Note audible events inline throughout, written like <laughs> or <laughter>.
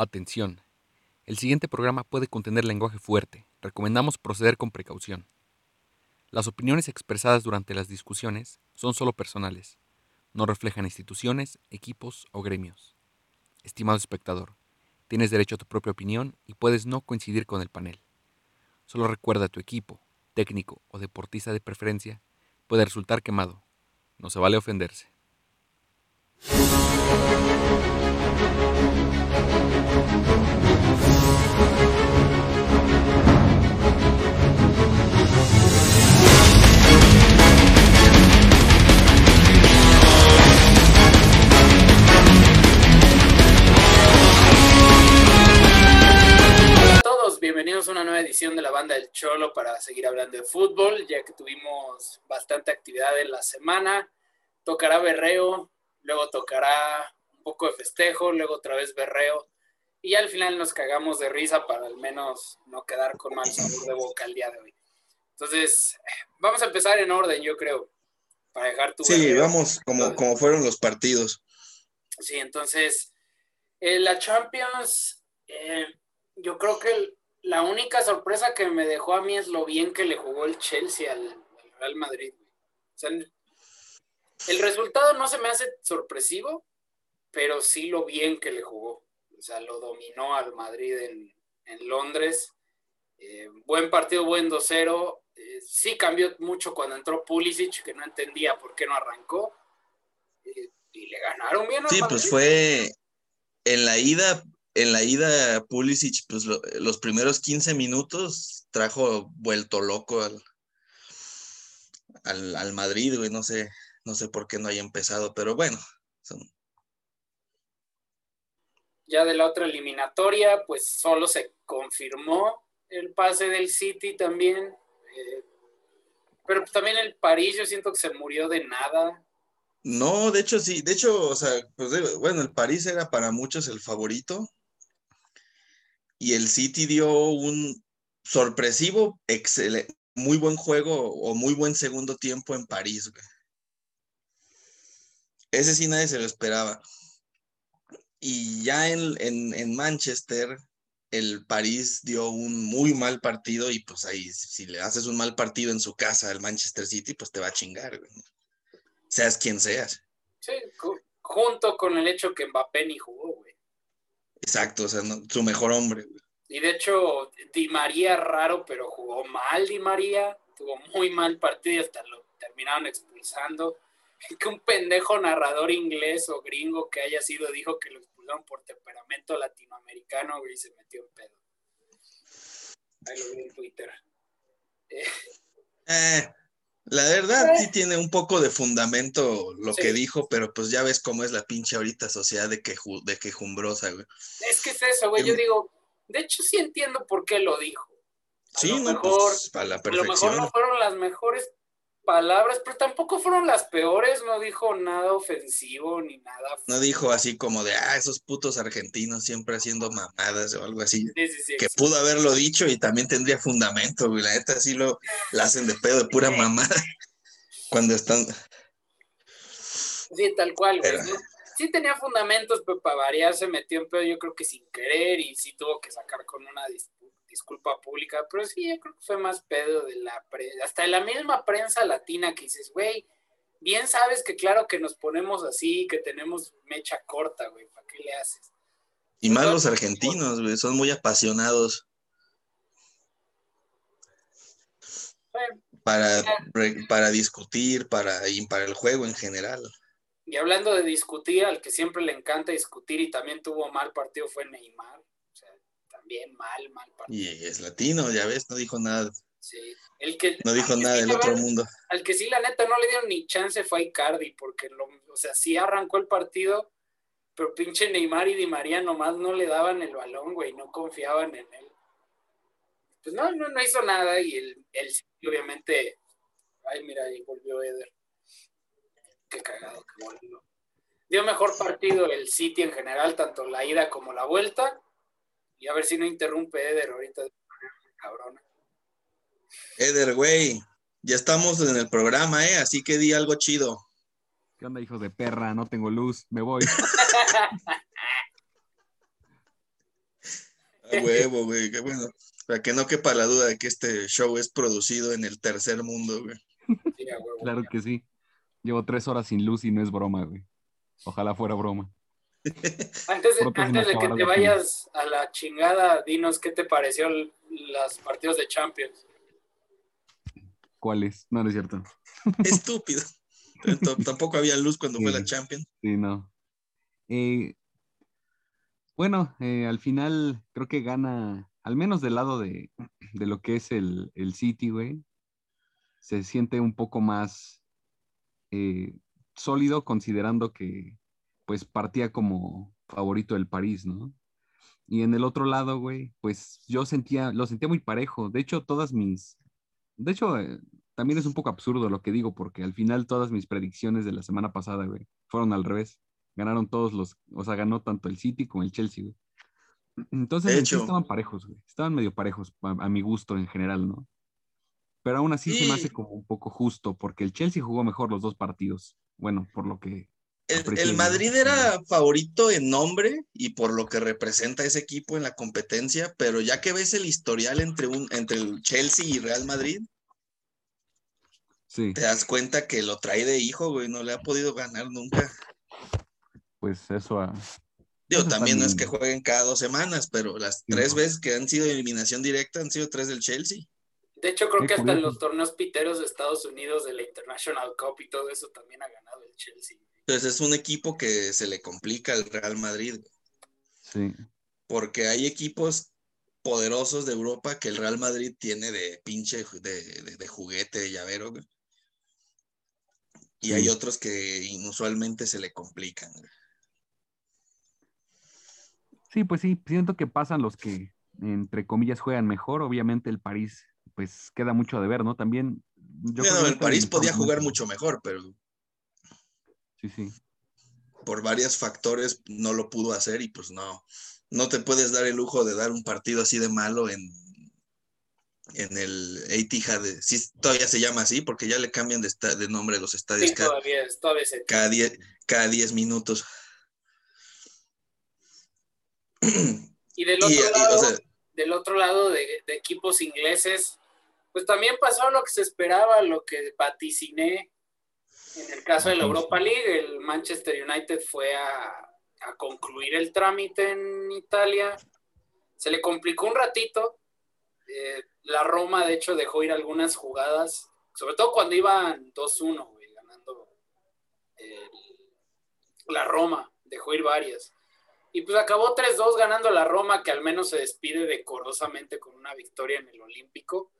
Atención. El siguiente programa puede contener lenguaje fuerte. Recomendamos proceder con precaución. Las opiniones expresadas durante las discusiones son solo personales. No reflejan instituciones, equipos o gremios. Estimado espectador, tienes derecho a tu propia opinión y puedes no coincidir con el panel. Solo recuerda a tu equipo, técnico o deportista de preferencia puede resultar quemado. No se vale ofenderse. Bienvenidos a una nueva edición de la banda del Cholo para seguir hablando de fútbol, ya que tuvimos bastante actividad en la semana. Tocará berreo, luego tocará un poco de festejo, luego otra vez berreo, y al final nos cagamos de risa para al menos no quedar con mal sabor de boca el día de hoy. Entonces, vamos a empezar en orden, yo creo, para dejar tu... Sí, berreo. vamos como, como fueron los partidos. Sí, entonces, eh, la Champions, eh, yo creo que el- la única sorpresa que me dejó a mí es lo bien que le jugó el Chelsea al, al Real Madrid. O sea, el resultado no se me hace sorpresivo, pero sí lo bien que le jugó. O sea, lo dominó al Madrid en, en Londres. Eh, buen partido, buen 2-0. Eh, sí cambió mucho cuando entró Pulisic, que no entendía por qué no arrancó. Eh, y le ganaron bien al Sí, Madrid. pues fue en la ida, en la ida Pulisic, pues lo- los primeros 15 minutos trajo vuelto loco al, al, al Madrid, güey, no sé, no sé por qué no haya empezado, pero bueno, son- Ya de la otra eliminatoria, pues solo se confirmó el pase del City también. eh, pero también el París, yo siento que se murió de nada. No, de hecho sí, de hecho, o sea, pues bueno, el París era para muchos el favorito y el City dio un sorpresivo, excelente, muy buen juego o muy buen segundo tiempo en París. Ese sí nadie se lo esperaba. Y ya en, en, en Manchester, el París dio un muy mal partido y pues ahí, si le haces un mal partido en su casa al Manchester City, pues te va a chingar, güey. Seas quien seas. Sí, ju- junto con el hecho que Mbappé ni jugó, güey. Exacto, o sea, no- su mejor hombre. güey. Y de hecho, Di María raro, pero jugó mal Di María. Tuvo muy mal partido y hasta lo terminaron expulsando. Que un pendejo narrador inglés o gringo que haya sido dijo que lo expulsaron por temperamento latinoamericano, güey, y se metió en pedo. Ahí lo vi en Twitter. Eh, la verdad sí tiene un poco de fundamento lo Sí. que dijo, pero pues ya ves cómo es la pinche ahorita sociedad de, queju, de quejumbrosa, güey. Es que es eso, güey. Yo digo, de hecho sí entiendo por qué lo dijo. A Sí, lo no, mejor- pues para la A lo mejor perfección. no fueron las mejores palabras, pero tampoco fueron las peores. No dijo nada ofensivo ni nada. No dijo así como de, ah, esos putos argentinos siempre haciendo mamadas o algo así. Sí, sí, sí. Que pudo haberlo dicho y también tendría fundamento, güey. La neta sí lo la hacen de pedo de pura mamada cuando están. Sí, tal cual, güey. Sí tenía fundamentos, pero para variar se metió en pedo, yo creo que sin querer, y sí tuvo que sacar con una dis- disculpa pública, pero sí, yo creo que fue más pedo de la prensa, hasta de la misma prensa latina que dices, güey, bien sabes que claro que nos ponemos así, que tenemos mecha corta, güey, ¿para qué le haces? Y más los argentinos, güey, son muy apasionados Bueno, para, para discutir, para, y para el juego en general. y hablando de discutir, al que siempre le encanta discutir y también tuvo mal partido fue Neymar, también mal, mal partido. Y es latino, ya ves, no dijo nada, Sí. El que, no dijo nada sí del otro mundo. al que sí, la neta, no le dieron ni chance fue a Icardi, porque, lo, o sea, sí arrancó el partido, pero pinche Neymar y Di María nomás no le daban el balón, güey, no confiaban en él. Pues no, no, no hizo nada y el, el City, obviamente, ay, mira, ahí volvió Eder. Qué cagado, qué bueno. Dio mejor partido el City en general, tanto la ida como la vuelta, y a ver si no interrumpe Eder ahorita, cabrona. Eder, güey, ya estamos en el programa, ¿eh? Así que di algo chido. ¿Qué onda, hijos de perra? No tengo luz, me voy. <laughs> <laughs> A huevo, güey, qué bueno. Para que no quepa la duda de que este show es producido en el tercer mundo, güey. Sí, a huevo. Claro que sí. Llevo tres horas sin luz y no es broma, güey. Ojalá fuera broma. <laughs> Antes, de, antes que te vayas a la chingada, dinos qué te pareció el- los partidos de Champions. ¿Cuál es? No, no es cierto. <laughs> Estúpido. Tampoco había luz cuando fue la Champions. Sí, no. Eh, bueno, eh, al final creo que gana, al menos del lado de, de lo que es el, el City, güey. Se siente un poco más eh, sólido considerando que pues partía como favorito del París, ¿no? Y en el otro lado, güey, pues yo sentía, lo sentía muy parejo. De hecho, todas mis, de hecho, eh, también es un poco absurdo lo que digo, porque al final todas mis predicciones de la semana pasada, güey, fueron al revés. Ganaron todos los, o sea, ganó tanto el City como el Chelsea, güey. <clears throat> Entonces, De en sí hecho. estaban parejos, güey. Estaban medio parejos a, a mi gusto en general, ¿no? Pero aún así se me hace como un poco justo, porque el Chelsea jugó mejor los dos partidos. Bueno, por lo que El. Madrid era favorito en nombre y por lo que representa ese equipo en la competencia, pero ya que ves el historial entre, un, entre el Chelsea y Real Madrid, sí, te das cuenta que lo trae de hijo, güey, no le ha podido ganar nunca. pues eso a, Digo, Eso también no es que jueguen cada dos semanas, pero las Sí, tres no. veces que han sido eliminación directa han sido tres del Chelsea. De hecho, creo Qué que hasta en los torneos piteros de Estados Unidos, de la International Cup y todo eso, también ha ganado el Chelsea. Entonces es un equipo que se le complica al Real Madrid, sí, porque hay equipos poderosos de Europa que el Real Madrid tiene de pinche de, de- de juguete, de llavero, güey. Y Sí. hay otros que inusualmente se le complican. güey. sí, pues sí, siento que pasan los que, entre comillas, juegan mejor. Obviamente el París, pues queda mucho de ver, ¿no? También, yo Bueno, el París podía jugar mucho mejor, pero Sí, sí. por varios factores no lo pudo hacer y pues no, no te puedes dar el lujo de dar un partido así de malo en, en el Etihad, de- sí, todavía se llama así porque ya le cambian de, esta- de nombre a los estadios Sí, cada, todavía, es- todavía se cada, die- cada 10 minutos. Y del Y- otro y, o lado, sea, del otro lado de, de equipos ingleses, pues también pasó lo que se esperaba, lo que vaticiné. En el caso de la. Europa League, el Manchester United fue a, a concluir el trámite en Italia. Se le complicó un ratito. Eh, la Roma, de hecho, dejó ir algunas jugadas, sobre todo cuando iban 2-1, güey, ganando la Roma, dejó ir varias. Y pues acabó 3-2 ganando la Roma, que al menos se despide decorosamente con una victoria en el Olímpico.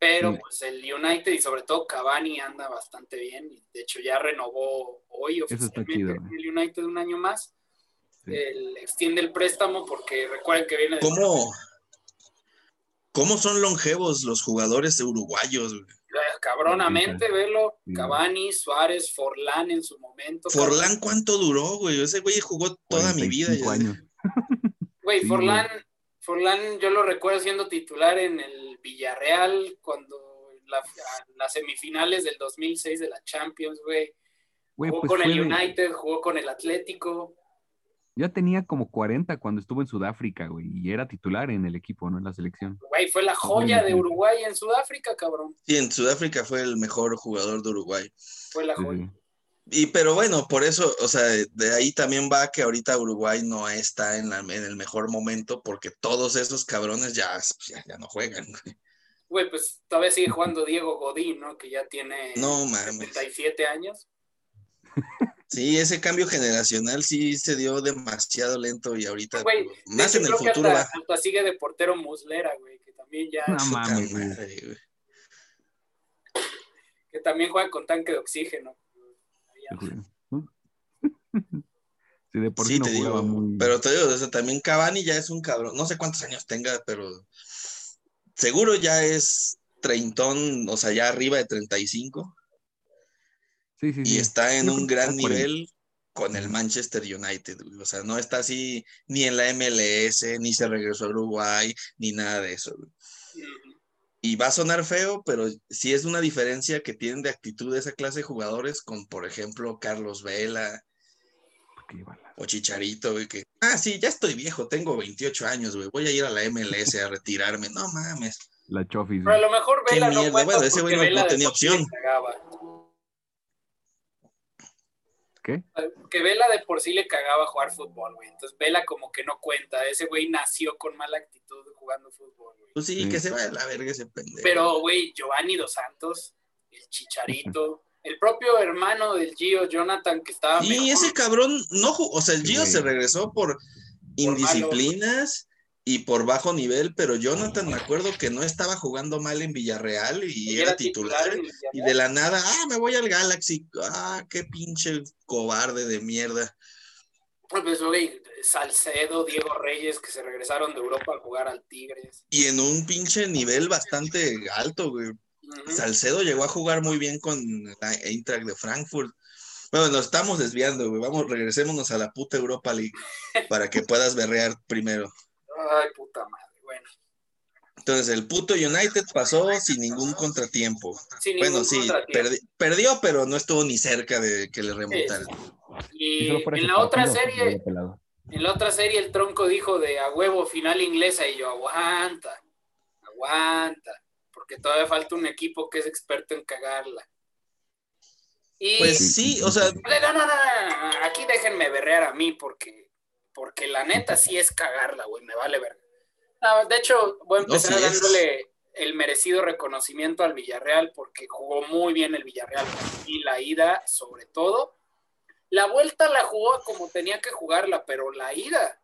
Pero Sí. pues el United y sobre todo Cavani anda bastante bien. Y de hecho ya renovó hoy está oficialmente el United un año más. Sí. Extiende el préstamo porque recuerden que viene de ¿cómo, ¿cómo son longevos los jugadores uruguayos? güey? cabronamente, velo. Sí. Cavani, Suárez, Forlán en su momento. Forlán, ¿cuánto duró, güey? Ese güey jugó toda mi vida. 45 ya- años. Güey, Sí, Forlán, Forlán, yo lo recuerdo siendo titular en el Villarreal cuando la- las semifinales del 2006 de la Champions, güey. Jugó pues con fue el de- United, jugó con el Atlético. ya tenía como 40 cuando estuvo en Sudáfrica, güey, y era titular en el equipo, ¿no? En la selección. Güey, fue la joya de Uruguay en Sudáfrica, cabrón. Sí, en Sudáfrica fue el mejor jugador de Uruguay. Fue la Sí, joya. sí. Y pero bueno, por eso, o sea, de ahí también va que ahorita Uruguay no está en, la- en el mejor momento porque todos esos cabrones ya, ya, ya no juegan. güey. Güey, pues todavía sigue jugando Diego Godín, ¿no? Que ya tiene No mames. 77 años. Sí, ese cambio generacional sí se dio demasiado lento y ahorita Güey, de más en el futuro hasta, va. hasta sigue de portero Muslera, güey, que también ya, No mames, güey. madre, güey. que también juega con tanque de oxígeno. <laughs> Sí, de por sí, Sí, no te jugaba digo, muy. pero te digo, o sea, también Cavani ya es un cabrón, no sé cuántos años tenga, pero seguro ya es treintón, o sea, ya arriba de 35 Sí, sí, y sí. está en un gran nivel con el Manchester United, o sea, no está así ni en la MLS, ni se regresó a Uruguay, ni nada de eso. Y va a sonar feo, pero sí es una diferencia que tienen de actitud esa clase de jugadores con, por ejemplo, Carlos Vela, O Chicharito, güey, que, ah, sí, ya estoy viejo, tengo 28 años, güey, voy a ir a la MLS a retirarme. No mames. La Chofis. Pero a lo mejor Vela no mierda, cuenta bueno, ese güey no- Vela tenía opción. cagaba. ¿Qué? Que Vela de por sí le cagaba jugar fútbol, güey. Entonces Vela como que no cuenta. Ese güey nació con mala actitud jugando fútbol, güey. Pues sí, Sí. que se vaya a la verga ese pendejo. Pero, güey, Giovanni Dos Santos, el Chicharito, <laughs> el propio hermano del Gio, Jonathan, que estaba Y ese cabrón no jugó, o sea, el Gio Sí. se regresó por indisciplinas y por bajo nivel, pero Jonathan me acuerdo que no estaba jugando mal en Villarreal y, Y era titular. Y de la nada, ah, me voy al Galaxy. Ah, qué pinche cobarde de mierda. Pues, güey, Salcedo, Diego Reyes, que se regresaron de Europa a jugar al Tigres. Y en un pinche nivel bastante alto, güey. Salcedo llegó a jugar muy bien con la Eintracht de Frankfurt. Bueno, nos estamos desviando, güey. Vamos, regresémonos a la puta Europa League para que puedas berrear primero. Ay, puta madre. Bueno, Entonces, el puto United pasó sin ningún contratiempo. sin Bueno, ningún sí, contratiempo. perdi- perdió, pero no estuvo ni cerca de que le remontaran. Y en la otra serie, en la otra serie el tronco dijo de a huevo final inglesa y yo aguanta, aguanta, porque todavía falta un equipo que es experto en cagarla. Y Pues sí, o sea, no, no, no, no, no, aquí déjenme berrear a mí porque, porque la neta sí es cagarla, güey, me vale ver. No, de hecho, voy a No, empezar es. dándole el merecido reconocimiento al Villarreal porque jugó muy bien el Villarreal y la ida sobre todo. La vuelta la jugó como tenía que jugarla, pero la ida,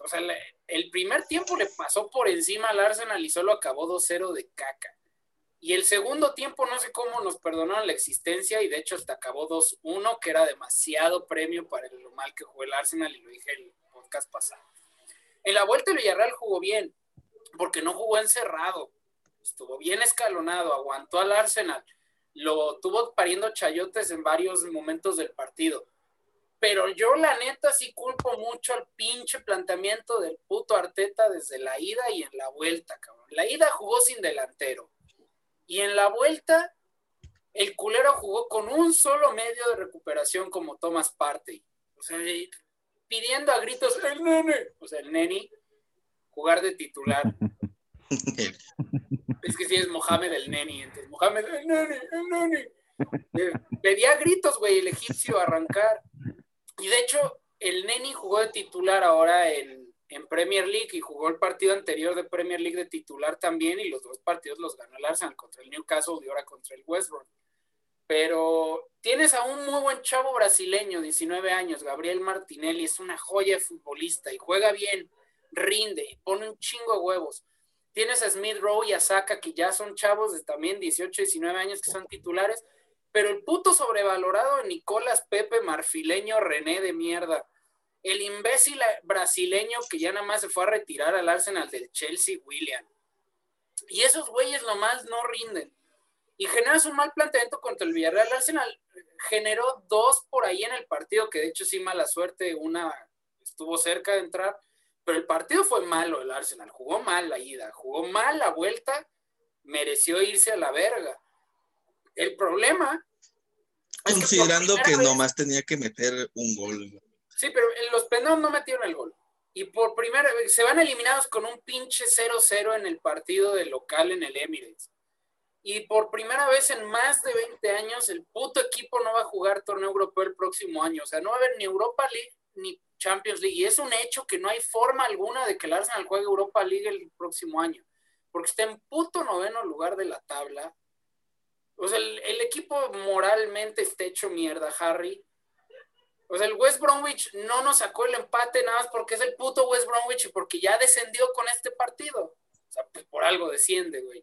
o sea, el primer tiempo le pasó por encima al Arsenal y solo acabó 2-0 de caca. Y el segundo tiempo no sé cómo nos perdonaron la existencia y de hecho hasta acabó 2-1, que era demasiado premio para lo mal que jugó el Arsenal y lo dije el En la vuelta el Villarreal jugó bien, porque no jugó encerrado, estuvo bien escalonado, aguantó al Arsenal, lo tuvo pariendo chayotes en varios momentos del partido. Pero yo la neta sí culpo mucho al pinche planteamiento del puto Arteta desde la ida y en la vuelta, cabrón. La ida jugó sin delantero. Y en la vuelta, el culero jugó con un solo medio de recuperación como Thomas Partey. O sea, pidiendo a gritos, el nene, o sea, el neni, jugar de titular. <laughs> Es que sí es Mohamed el neni, entonces Mohamed el neni, el neni. Eh, Pedía gritos, güey, el egipcio arrancar. Y de hecho, el neni jugó de titular ahora en, en Premier League y jugó el partido anterior de Premier League de titular también y los dos partidos los ganó el Arsenal contra el Newcastle y ahora contra el West Brom. Pero tienes a un muy buen chavo brasileño, 19 años, Gabriel Martinelli, es una joya de futbolista y juega bien, rinde, pone un chingo de huevos. Tienes a Smith Rowe y a Saka, que ya son chavos de también 18, 19 años que son titulares, pero el puto sobrevalorado Nicolás Pepe Marfileño René de mierda. El imbécil brasileño que ya nada más se fue a retirar al Arsenal del Chelsea, William. Y esos güeyes nomás no rinden. Y generas un mal planteamiento contra el Villarreal. El Arsenal generó dos por ahí en el partido, que de hecho sí mala suerte, una estuvo cerca de entrar, pero el partido fue malo el Arsenal, jugó mal la ida, jugó mal la vuelta, mereció irse a la verga. El problema... es que por considerando que, vez- nomás tenía que meter un gol. Sí, pero los penales no metieron el gol. Y por primera vez se van eliminados con un pinche 0-0 en el partido de local en el Emirates. Y por primera vez en más de 20 años, el puto equipo no va a jugar torneo europeo el próximo año. O sea, no va a haber ni Europa League ni Champions League. Y es un hecho que no hay forma alguna de que el Arsenal juegue Europa League el próximo año. Porque está en puto noveno lugar de la tabla. O sea, el, equipo moralmente está hecho mierda, Harry. O sea, el West Bromwich no nos sacó el empate nada más porque es el puto West Bromwich y porque ya descendió con este partido. O sea, pues por algo desciende, güey.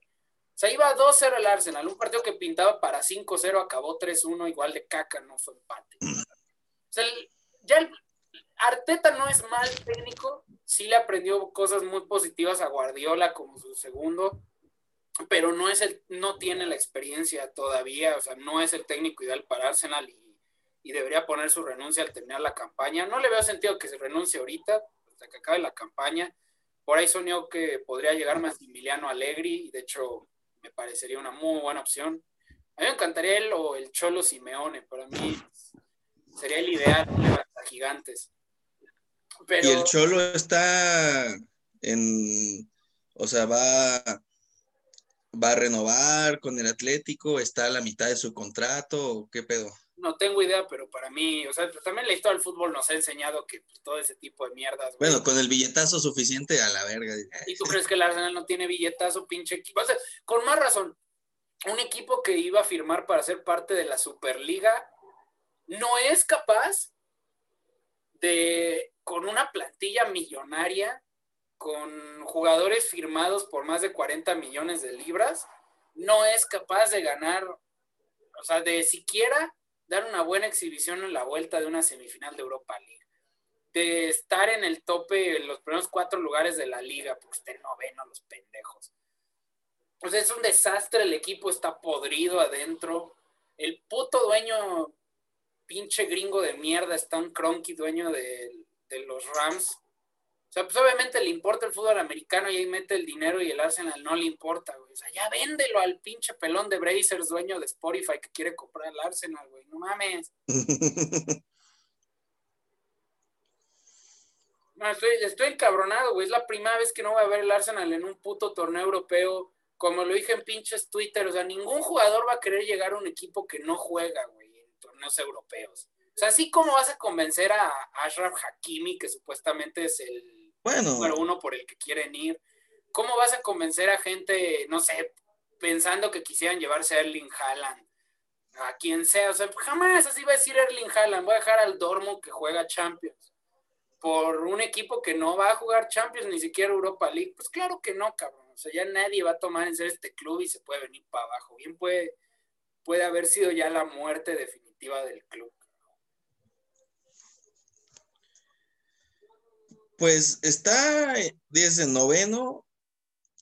O sea, iba 2-0 el Arsenal, un partido que pintaba para 5-0, acabó 3-1, igual de caca, no fue empate. O sea, el- ya el, Arteta no es mal técnico, sí le aprendió cosas muy positivas a Guardiola como su segundo, pero no es el, no tiene la experiencia todavía, o sea, no es el técnico ideal para Arsenal y, y debería poner su renuncia al terminar la campaña. No le veo sentido que se renuncie ahorita, hasta que acabe la campaña. Por ahí soñó que podría llegar Massimiliano Allegri, y de hecho me parecería una muy buena opción. A mí me encantaría él o el Cholo Simeone, para mí sería el ideal para gigantes. Y el Cholo está en, o sea, va, va a renovar con el Atlético, está a la mitad de su contrato, ¿qué pedo? No tengo idea, pero para mí, o sea, también la historia del fútbol nos ha enseñado que pues, todo ese tipo de mierdas. Bueno, con el billetazo suficiente a la verga. ¿Y tú crees que el Arsenal no tiene billetazo, pinche equipo? O sea, con más razón, un equipo que iba a firmar para ser parte de la Superliga no es capaz de, con una plantilla millonaria, con jugadores firmados por más de 40 millones de libras, no es capaz de ganar, o sea, de siquiera dar una buena exhibición en la vuelta de una semifinal de Europa League. De estar en el tope, en los primeros cuatro lugares de la liga, porque estén noveno los pendejos. Pues es un desastre, el equipo está podrido adentro. El puto dueño, pinche gringo de mierda, Stan Cronky, dueño de, de los Rams, sea, pues obviamente le importa el fútbol americano y ahí mete el dinero y el Arsenal no le importa, güey. O sea, ya véndelo al pinche pelón de Brazers, dueño de Spotify, que quiere comprar el Arsenal, güey. No mames. <laughs> no, estoy, estoy encabronado, güey. Es la primera vez que no voy a ver el Arsenal en un puto torneo europeo. Como lo dije en pinches Twitter, o sea, ningún jugador va a querer llegar a un equipo que no juega, güey, en torneos europeos. O sea, así como vas a convencer a Ashraf Hakimi, que supuestamente es el bueno. número uno por el que quieren ir. ¿Cómo vas a convencer a gente, no sé, pensando que quisieran llevarse a Erling Haaland? A quien sea, o sea, jamás así va a decir Erling Haaland, voy a dejar al Dormo que juega Champions por un equipo que no va a jugar Champions, ni siquiera Europa League. Pues claro que no, cabrón. O sea, ya nadie va a tomar en serio este club y se puede venir para abajo. Bien puede, puede haber sido ya la muerte definitiva del club. Pues está desde noveno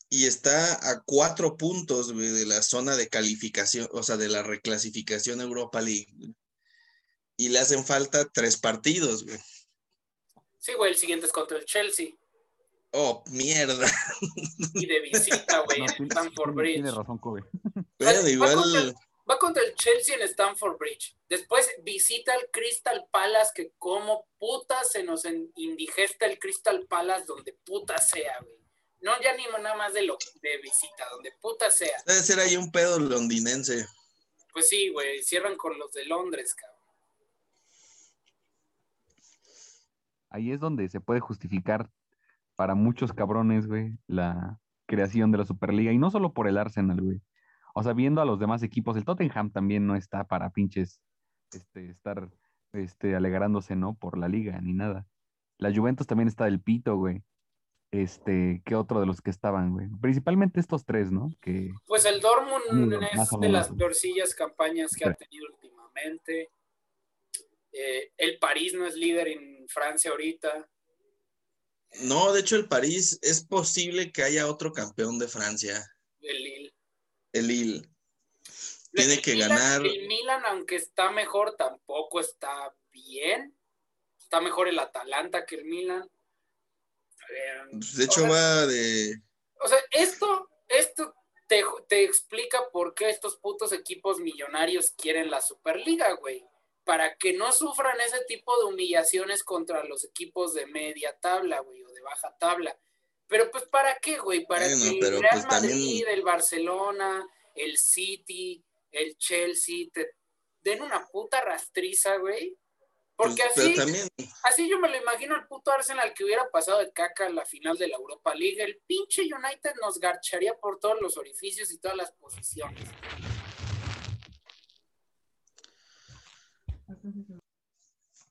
y está a cuatro puntos de la zona de calificación, o sea, de la reclasificación Europa League. Y le hacen falta tres partidos, güey. Sí, güey, el siguiente es contra el Chelsea. Oh, mierda. Y de visita, <laughs> güey, en Stamford Bridge. Tiene razón, Kobe. Pero igual va contra el Chelsea en Stamford Bridge. Después visita el Crystal Palace, que como puta se nos indigesta el Crystal Palace donde puta sea, güey. No ya ni nada más de lo de visita, donde puta sea. Debe ser ahí un pedo londinense. Pues sí, güey, cierran con los de Londres, cabrón. Ahí es donde se puede justificar para muchos cabrones, güey, la creación de la Superliga. Y no solo por el Arsenal, güey o sea, viendo a los demás equipos, el Tottenham también no está para pinches este, estar este, alegrándose, ¿no? Por la liga ni nada. La Juventus también está del pito, güey. Este, ¿qué otro de los que estaban, güey? Principalmente estos tres, ¿no? Que, pues el Dortmund es de las peorcillas campañas que ha tenido últimamente. Eh, el París no es líder en Francia ahorita. No, de hecho el París es posible que haya otro campeón de Francia. El Lille el Lille. Tiene que ganar. El Milan, aunque está mejor, tampoco está bien. Está mejor el Atalanta que el Milan. Pues, de hecho, va de. O sea, esto, esto te, te, explica por qué estos putos equipos millonarios quieren la Superliga, güey. Para que no sufran ese tipo de humillaciones contra los equipos de media tabla, güey, o de baja tabla. Pero pues ¿para qué, güey? Para que el Real pues, Madrid, el Barcelona, el City, el Chelsea te den una puta rastriza, güey. Porque pues, así, así yo me lo imagino el puto Arsenal que hubiera pasado de caca en la final de la Europa League. El pinche United nos garcharía por todos los orificios y todas las posiciones.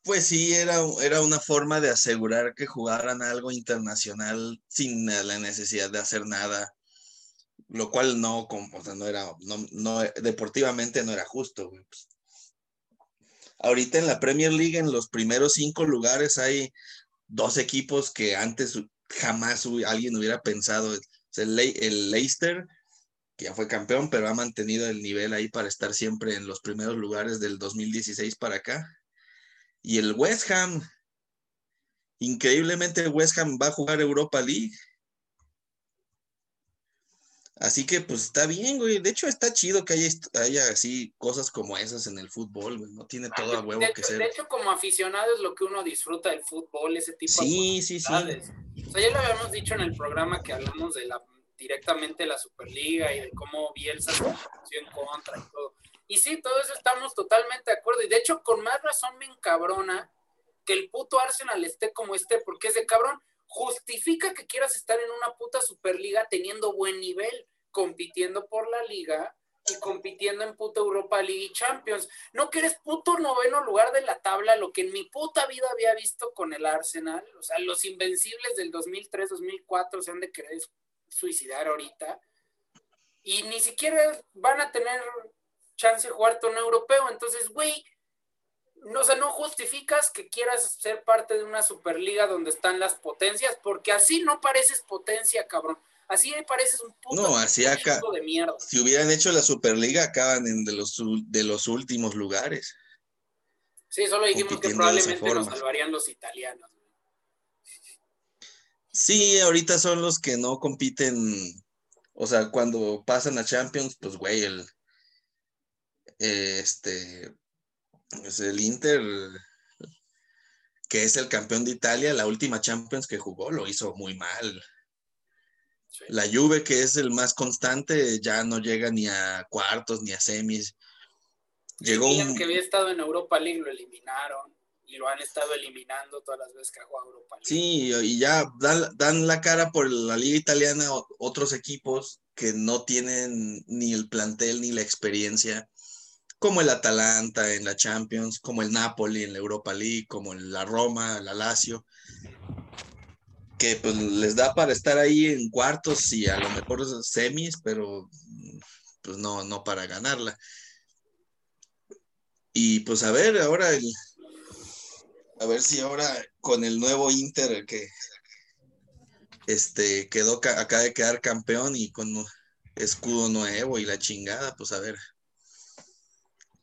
Pues sí, era, era una forma de asegurar que jugaran algo internacional sin la necesidad de hacer nada, lo cual no, o sea, no era, no, deportivamente no era justo. Pues. Ahorita en la Premier League, en los primeros cinco lugares, hay dos equipos que antes jamás alguien hubiera pensado. El, el Leicester, que ya fue campeón, pero ha mantenido el nivel ahí para estar siempre en los primeros lugares del 2016 para acá y el West Ham. Increíblemente, West Ham va a jugar Europa League. Así que pues está bien, güey. De hecho está chido que haya, haya así cosas como esas en el fútbol, güey. No tiene todo a huevo de, que ser. De hecho, como aficionado es lo que uno disfruta del fútbol, ese tipo sí, de Sí, sí, sí. O sea, ya lo habíamos dicho en el programa que hablamos de la directamente la Superliga y de cómo Bielsa se en contra y todo. Y sí, todo eso estamos totalmente de acuerdo. Y de hecho, con más razón me encabrona que el puto Arsenal esté como esté, porque es de cabrón. Justifica que quieras estar en una puta Superliga teniendo buen nivel, compitiendo por la liga y compitiendo en puta Europa League y Champions. No que eres puto noveno lugar de la tabla, lo que en mi puta vida había visto con el Arsenal. O sea, los invencibles del 2003-2004 se han de querer suicidar ahorita. Y ni siquiera van a tener chance de jugar torneo europeo. Entonces, güey, no, o sea, no justificas que quieras ser parte de una superliga donde están las potencias, porque así no pareces potencia, cabrón. Así pareces un puto no, así acá, de mierda. Si hubieran hecho la superliga, acaban en de los, de los últimos lugares. Sí, solo dijimos que probablemente nos salvarían los italianos. Sí, ahorita son los que no compiten, o sea, cuando pasan a Champions, pues güey, el este pues el Inter que es el campeón de Italia, la última Champions que jugó lo hizo muy mal. La Juve, que es el más constante, ya no llega ni a cuartos ni a semis. Llegó un... que había estado en Europa League lo eliminaron y lo han estado eliminando todas las veces que ha jugado Europa League. Sí, y ya dan, la cara por la liga italiana otros equipos que no tienen ni el plantel ni la experiencia, como el Atalanta en la Champions, como el Napoli en la Europa League, como la Roma, la Lazio, que pues les da para estar ahí en cuartos y a lo mejor semis, pero pues no, no para ganarla. Y pues a ver, ahora el, a ver si ahora con el nuevo Inter que este quedó acaba de quedar campeón y con escudo nuevo y la chingada, pues a ver.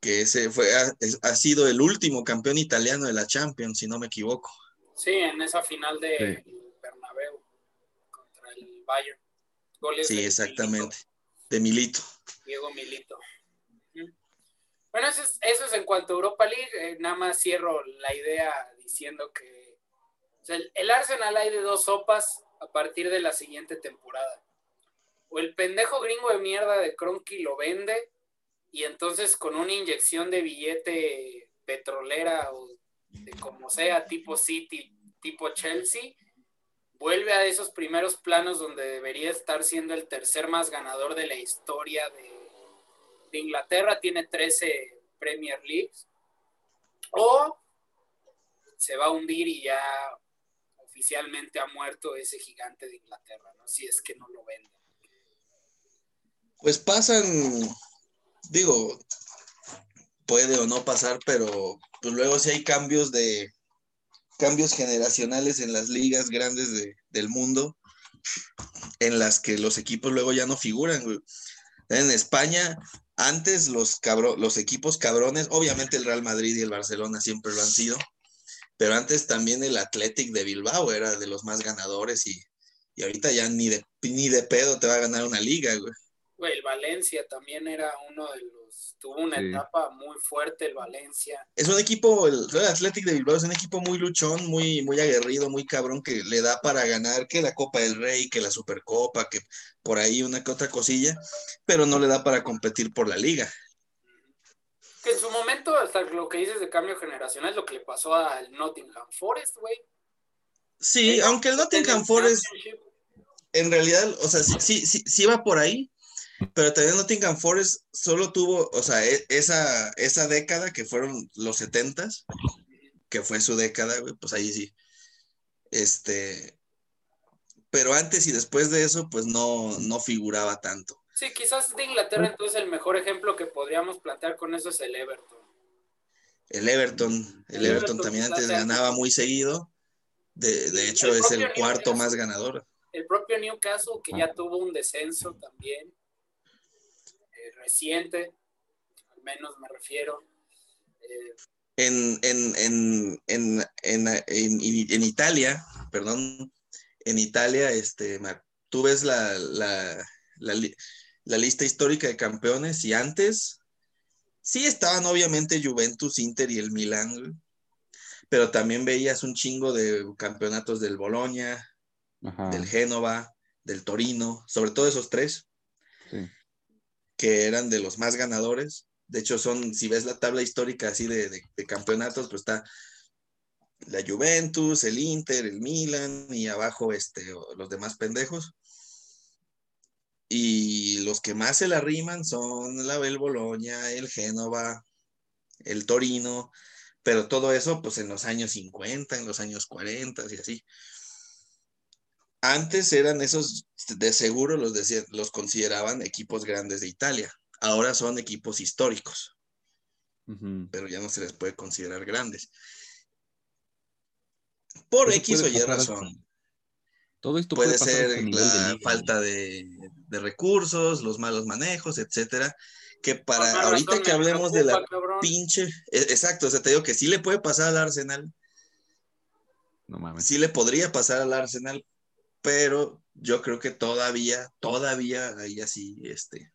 Que ese fue ha, sido el último campeón italiano de la Champions, si no me equivoco. Sí, en esa final de Bernabéu contra el Bayern. sí, exactamente. De Milito. Diego Milito. Bueno, eso es, en cuanto a Europa League. Eh, nada más cierro la idea diciendo que el, Arsenal hay de dos sopas a partir de la siguiente temporada. O el pendejo gringo de mierda de Cronky lo vende y entonces con una inyección de billete petrolera o de como sea, tipo City, tipo Chelsea, vuelve a esos primeros planos donde debería estar siendo el tercer más ganador de la historia de, de Inglaterra, tiene 13 Premier Leagues, o se va a hundir y ya oficialmente ha muerto ese gigante de Inglaterra, ¿no? Si es que no lo venden. Pues pasan, digo, puede o no pasar, pero pues luego si hay cambios de cambios generacionales en las ligas grandes del mundo, en las que los equipos luego ya no figuran, En España antes los, los equipos cabrones, obviamente el Real Madrid y el Barcelona siempre lo han sido, pero antes también el Athletic de Bilbao era de los más ganadores y, ahorita ya ni de, ni de pedo te va a ganar una liga, güey. El Valencia también era uno de los, tuvo una etapa muy fuerte el Valencia. Es un equipo, el, el Athletic de Bilbao es un equipo muy luchón, muy, muy aguerrido, muy cabrón, que le da para ganar que la Copa del Rey, que la Supercopa, que por ahí una que otra cosilla, pero no le da para competir por la liga. Que en su momento, hasta lo que dices de cambio generacional, lo que le pasó al Nottingham Forest, güey. Sí, aunque el Nottingham Forest, en realidad, o sea, sí, sí, sí va por ahí, pero también Nottingham Forest solo tuvo, o sea, e, esa, esa década que fueron los setentas, que fue su década, pues ahí sí. Este, pero antes y después de eso, pues no, no figuraba tanto. Sí, quizás de Inglaterra entonces el mejor ejemplo que podríamos plantear con eso es el Everton. El Everton, el, Everton, también antes ganaba muy seguido. De, de hecho, es el cuarto más ganador. El propio Newcastle, que ya tuvo un descenso también reciente, al menos me refiero. Eh, en, en, en, en, Italia, perdón, en Italia, este, tú ves la, la, la lista histórica de campeones y antes sí estaban obviamente Juventus, Inter y el Milan, pero también veías un chingo de campeonatos del Boloña, del Génova, del Torino, sobre todo esos tres, que eran de los más ganadores. De hecho, son, si ves la tabla histórica así de, campeonatos, pues está la Juventus, el Inter, el Milan y abajo este, los demás pendejos. Y los que más se la riman son la Bel Boloña, el Génova, el Torino, pero todo eso pues en los años 50, en los años 40 y así. Antes eran esos, de seguro los, decían, los consideraban equipos grandes de Italia. Ahora son equipos históricos, pero ya no se les puede considerar grandes. Por X o Y razón. Todo esto puede, ser la falta de, recursos, los malos manejos, etcétera. Que para ahorita que hablemos de la pinche. E, exacto, o sea, te digo que sí le puede pasar al Arsenal. No mames. Sí le podría pasar al Arsenal, pero yo creo que todavía, todavía hay así, este,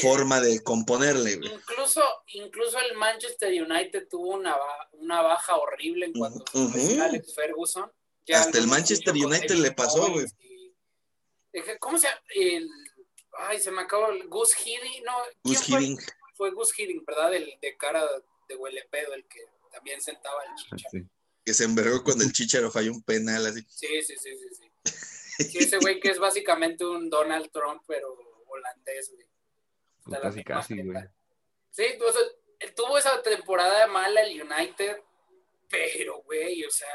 forma de componerle. Incluso, incluso el Manchester United tuvo una, una baja horrible en cuanto a Alex Ferguson. Hasta el Manchester United le pasó, güey. ¿Cómo se llama? El, ay, se me acabó el Gus Hiddink, no. Gus Hiddink. Fue, Gus Hiddink, ¿verdad? El de cara de huele pedo, el que también sentaba el chicha. Sí que se envergó cuando el <laughs> Chicharo falló un penal así. Sí, sí, sí, sí. Sí, ese güey que es básicamente un Donald Trump, pero holandés, güey. Pues casi, casi, güey. Sí, pues, él tuvo esa temporada mala el United, pero, güey, o sea,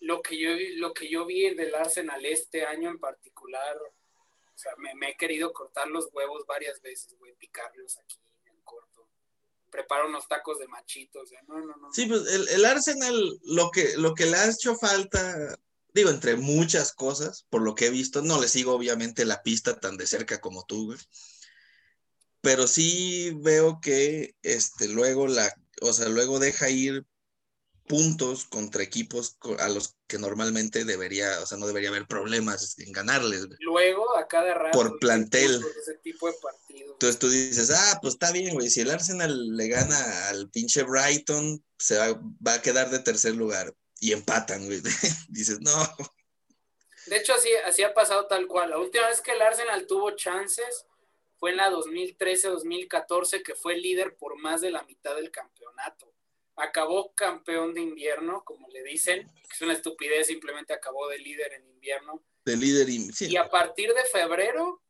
lo que yo, lo que yo vi del Arsenal este año en particular, o sea, me, me he querido cortar los huevos varias veces, güey, picarlos aquí prepara unos tacos de machito, o sea, no, no, no. Sí, pues el, Arsenal, lo que, lo que le ha hecho falta, digo, entre muchas cosas, por lo que he visto, no le sigo obviamente la pista tan de cerca como tú, güey. Pero sí veo que este, luego la, o sea, luego deja ir puntos contra equipos a los que normalmente debería, o sea, no debería haber problemas en ganarles. Luego, a cada rato. Por plantel. Ese tipo de Entonces tú dices, ah, pues está bien, güey, si el Arsenal le gana al pinche Brighton, se va, va a quedar de tercer lugar. Y empatan, güey. <laughs> dices, no. De hecho, así, así ha pasado tal cual. La última vez que el Arsenal tuvo chances fue en la 2013-2014, que fue líder por más de la mitad del campeonato acabó campeón de invierno, como le dicen, es una estupidez, simplemente acabó de líder en invierno. De líder Y a partir de febrero,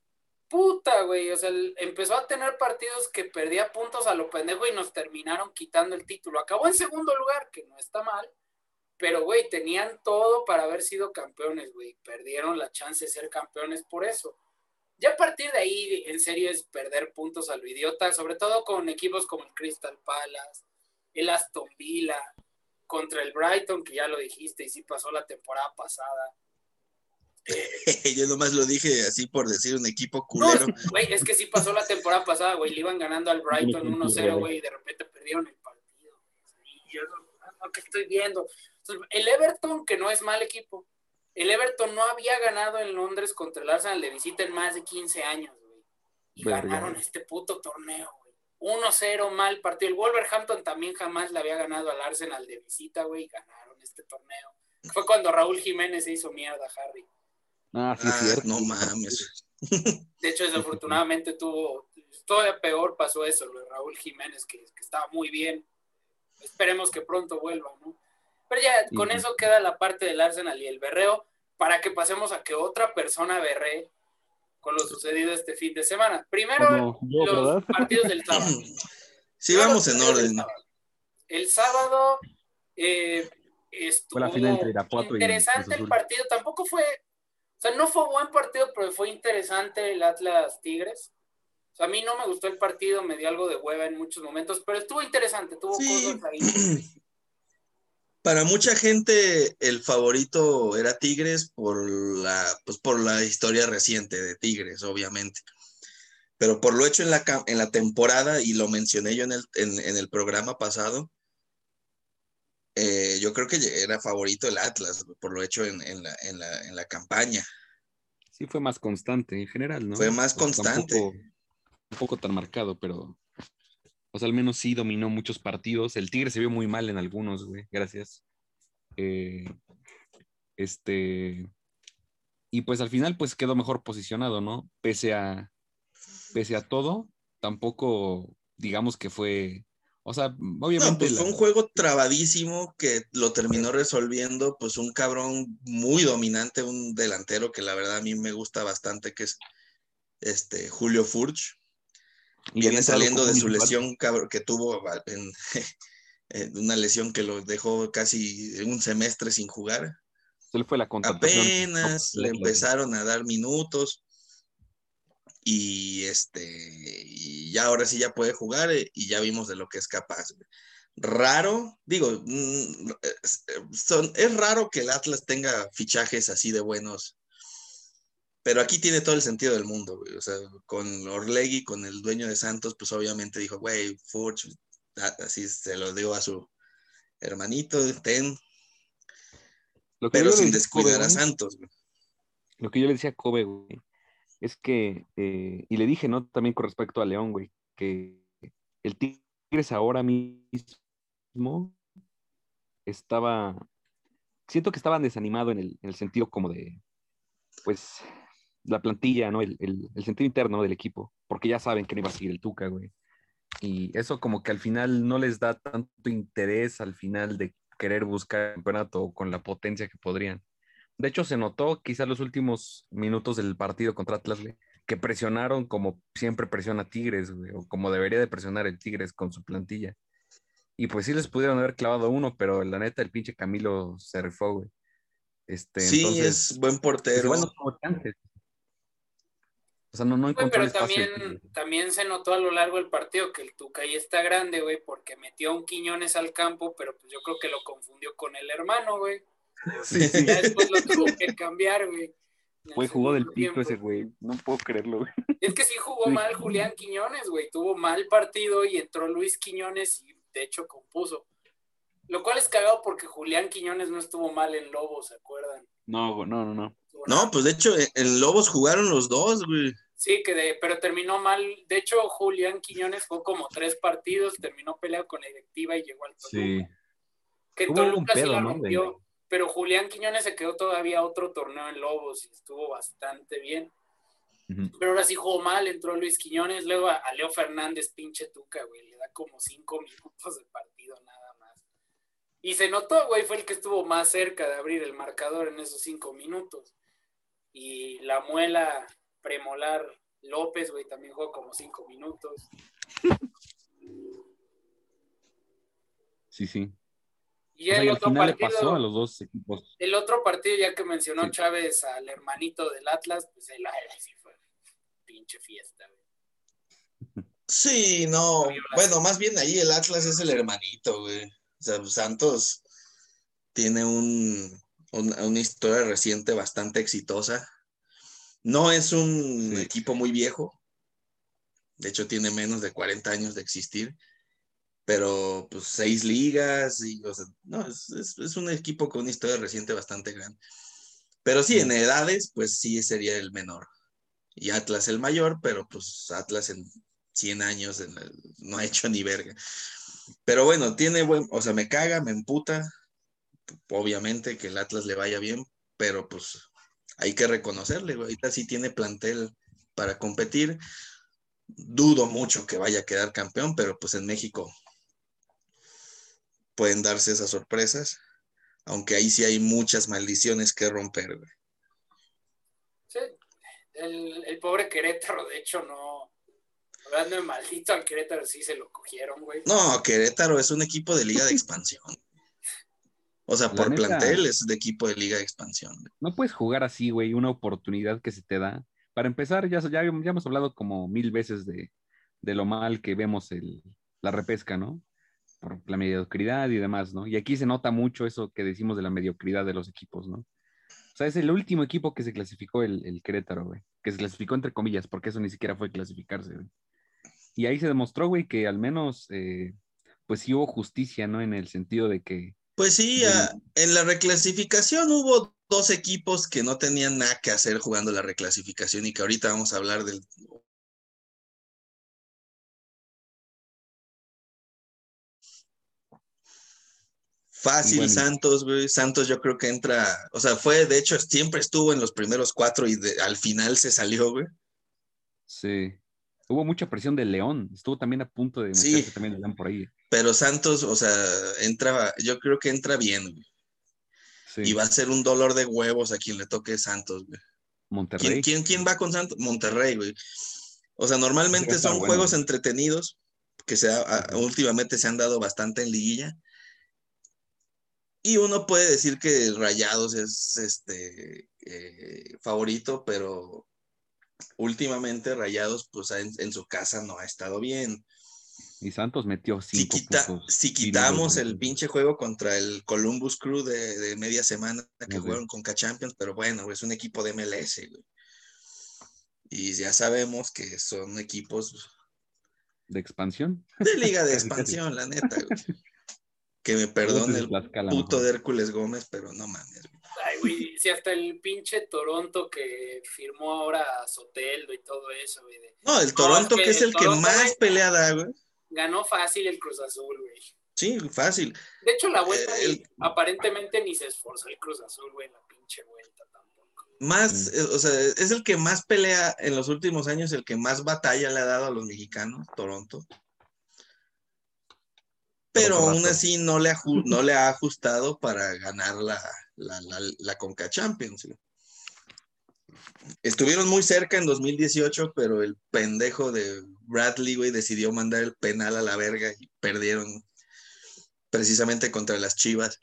puta, güey, o sea, empezó a tener partidos que perdía puntos a lo pendejo y nos terminaron quitando el título. Acabó en segundo lugar, que no está mal, pero, güey, tenían todo para haber sido campeones, güey. Perdieron la chance de ser campeones por eso. Ya a partir de ahí, en serio, es perder puntos a lo idiota, sobre todo con equipos como el Crystal Palace, el Aston Villa, contra el Brighton, que ya lo dijiste, y sí pasó la temporada pasada. <laughs> Yo nomás lo dije así por decir un equipo culero. güey, es que sí pasó la temporada pasada, güey. Le iban ganando al Brighton 1-0, güey, y de repente perdieron el partido. Y yo lo que estoy viendo. el Everton, que no es mal equipo. El Everton no había ganado en Londres contra el Arsenal de visita en más de 15 años, güey. Y ganaron este puto torneo, 1-0 mal partido. El Wolverhampton también jamás le había ganado al Arsenal de visita, güey, ganaron este torneo. Fue cuando Raúl Jiménez se hizo mierda Harry. Ah, sí, ah, cierto. No mames. De hecho, desafortunadamente tuvo, todavía peor pasó eso, lo de Raúl Jiménez, que, estaba muy bien. Esperemos que pronto vuelva, ¿no? Pero ya con eso queda la parte del Arsenal y el berreo, para que pasemos a que otra persona berree con lo sucedido este fin de semana. Primero, los partidos del <laughs> sábado. Sí, vamos en orden. El sábado eh, estuvo interesante el partido. Tampoco fue, o sea, no fue buen partido, pero fue interesante el Atlas Tigres. O sea, a mí no me gustó el partido, me dio algo de hueva en muchos momentos, pero estuvo interesante, tuvo cosas ahí. <clears throat> para mucha gente el favorito era Tigres por la, pues por la historia reciente de Tigres, obviamente. Pero por lo hecho en la, en la temporada, y lo mencioné yo en el, en, el programa pasado, eh, yo creo que era favorito el Atlas, por lo hecho en, la, en la, campaña. Sí, fue más constante en general, ¿no? Fue más constante. Tampoco, un poco tan marcado, pero. O sea, al menos sí dominó muchos partidos. El Tigre se vio muy mal en algunos, güey. Gracias. Eh, este. Y pues al final, pues quedó mejor posicionado, ¿no? Pese a. Pese a todo, tampoco digamos que fue. O sea, obviamente. No, pues la- fue un juego trabadísimo que lo terminó resolviendo, pues un cabrón muy dominante, un delantero que la verdad a mí me gusta bastante, que es este Julio Furch. Viene saliendo de su lesión cabrón, que tuvo en, <laughs> en una lesión que lo dejó casi un semestre sin jugar. Le fue la contratación. Apenas le empezaron a dar minutos y este y ya ahora sí ya puede jugar eh, y ya vimos de lo que es capaz. Raro, digo, mm, son- es raro que el Atlas tenga fichajes así de buenos, pero aquí tiene todo el sentido del mundo, güey. O sea, con Orlegui, con el dueño de Santos, pues obviamente dijo, güey, Furch, así se lo dio a su hermanito, ten, Lo que pero sin Kobe, descuidar a Santos. güey. Lo que yo le decía a Kobe, güey, es que, eh, y le dije, ¿no? También con respecto a León, güey, que el Tigres ahora mismo estaba, siento que estaban desanimado en el, en el sentido como de, pues, la plantilla, ¿no? El, el- el sentido interno del equipo, porque ya saben que no iba a seguir el Tuca, güey. Y eso como que al final no les da tanto interés al final de querer buscar el campeonato con la potencia que podrían. De hecho, se notó quizás los últimos minutos del partido contra Atlas, güey, que presionaron como siempre presiona Tigres, güey, o como debería de presionar el Tigres con su plantilla. Y pues sí les pudieron haber clavado uno, pero la neta, el pinche Camilo se rifó, güey. Este, Sí, entonces, es buen pues portero. igual no tuvo chances. O sea, no, no encontró pero el espacio. también, también se notó a lo largo del partido que el Tuca ahí está grande, güey, porque metió a un Quiñones al campo, pero pues yo creo que lo confundió con el hermano, güey. Sí, <laughs> sí. Ya después lo tuvo que cambiar, güey. Güey, jugó del pico tiempo. ese güey. No puedo creerlo, güey. Es que sí jugó Sí. mal Julián Quiñones, güey. Tuvo mal partido y entró Luis Quiñones y de hecho compuso. Lo cual es cagado porque Julián Quiñones no estuvo mal en Lobos, ¿se acuerdan? No, no, no, no. No, pues de hecho, en- en Lobos jugaron los dos, güey. Sí, que de, pero terminó mal. De hecho, Julián Quiñones jugó como tres partidos, terminó peleado con la directiva y llegó al Toluca. Que en Hubo Toluca sí pedo, la ¿no? rompió. Pero Julián Quiñones se quedó todavía otro torneo en Lobos y estuvo bastante bien. Pero ahora sí jugó mal, entró Luis Quiñones, luego a, a Leo Fernández, pinche tuca, güey, le da como cinco minutos de partido nada más. Y se notó, güey, fue el que estuvo más cerca de abrir el marcador en esos cinco minutos. Y la muela premolar López, güey, también jugó como cinco minutos. Sí, sí. Y O sea, el y al otro final le partido, pasó a los dos equipos. el otro partido, ya que mencionó Sí. Chávez al hermanito del Atlas, pues el sí fue pinche fiesta, güey. Sí, no. Bueno, más bien ahí el Atlas es el hermanito, güey. O sea, Santos tiene un, un- una historia reciente bastante exitosa. No es un Sí. equipo muy viejo. De hecho, tiene menos de 40 años de existir. Pero, pues, seis ligas y, o sea, no, es, es- es un equipo con una historia reciente bastante grande. Pero sí, en edades, pues sí sería el menor. Y Atlas el mayor, pero pues Atlas en 100 años en el- no ha hecho ni verga. Pero bueno, tiene buen, o sea, me caga, me emputa, obviamente que el Atlas le vaya bien, pero pues hay que reconocerle, güey, ahorita sí tiene plantel para competir. Dudo mucho que vaya a quedar campeón, pero pues en México pueden darse esas sorpresas, aunque ahí sí hay muchas maldiciones que romper, güey. Sí, el, el pobre Querétaro, de hecho, no. Hablando de maldito al Querétaro, sí se lo cogieron, güey. No, Querétaro es un equipo de liga de expansión. O sea, La por neta. plantel es de equipo de liga de expansión. No puedes jugar así, güey, una oportunidad que se te da. Para empezar, ya, ya, ya hemos hablado como mil veces de, de lo mal que vemos el, la repesca, ¿no? Por la mediocridad y demás, ¿no? Y aquí se nota mucho eso que decimos de la mediocridad de los equipos, ¿no? O sea, es el último equipo que se clasificó el, el Querétaro, güey. Que se clasificó entre comillas, porque eso ni siquiera fue clasificarse, güey. Y ahí se demostró, güey, que al menos, eh, pues sí hubo justicia, ¿no? En el sentido de que Pues sí, Bien. a- en la reclasificación hubo dos equipos que no tenían nada que hacer jugando la reclasificación y que ahorita vamos a hablar del Fácil, Bueno. Santos, güey. Santos yo creo que entra, o sea, fue, de hecho, siempre estuvo en los primeros cuatro y de- al final se salió, güey. Sí. Hubo mucha presión de León. Estuvo también a punto de Sí. meterse también el León por ahí. Pero Santos, o sea, entra, yo creo que entra bien, güey. Sí. Y va a ser un dolor de huevos a quien le toque Santos, güey. Monterrey. ¿Quién, quién, quién va con Santos? Monterrey, güey. O sea, normalmente son bueno, juegos entretenidos que se ha- a- últimamente se han dado bastante en liguilla. Y uno puede decir que Rayados es este eh, favorito, pero últimamente Rayados, pues en, en su casa no ha estado bien. Y Santos metió Si, cinco quita- putos si quitamos el pinche juego contra el Columbus Crew de, de media semana que jugaron con K-Champions, pero bueno, es un equipo de MLS, güey. Y ya sabemos que son equipos de expansión. de liga de <laughs> expansión, la neta, güey. Que me perdone el puto de Hércules Gómez, pero no mames. Ay, güey, si hasta el pinche Toronto que firmó ahora a Soteldo y todo eso, güey. de- No, el Toronto, es que que es el el que más pelea da, güey. Ganó fácil el Cruz Azul, güey. Sí, fácil. De hecho, la vuelta, Eh, el- aparentemente ni se esforzó el Cruz Azul, güey, en la pinche vuelta tampoco. Más, Mm. eh, o sea, es el que más pelea en los últimos años, el que más batalla le ha dado a los mexicanos, Toronto. Pero aún rato. así no le, no le ha ajustado para ganar la, la, la, la Conca Champions. Estuvieron muy cerca en 2018, pero el pendejo de Bradley, güey, decidió mandar el penal a la verga y perdieron precisamente contra las Chivas.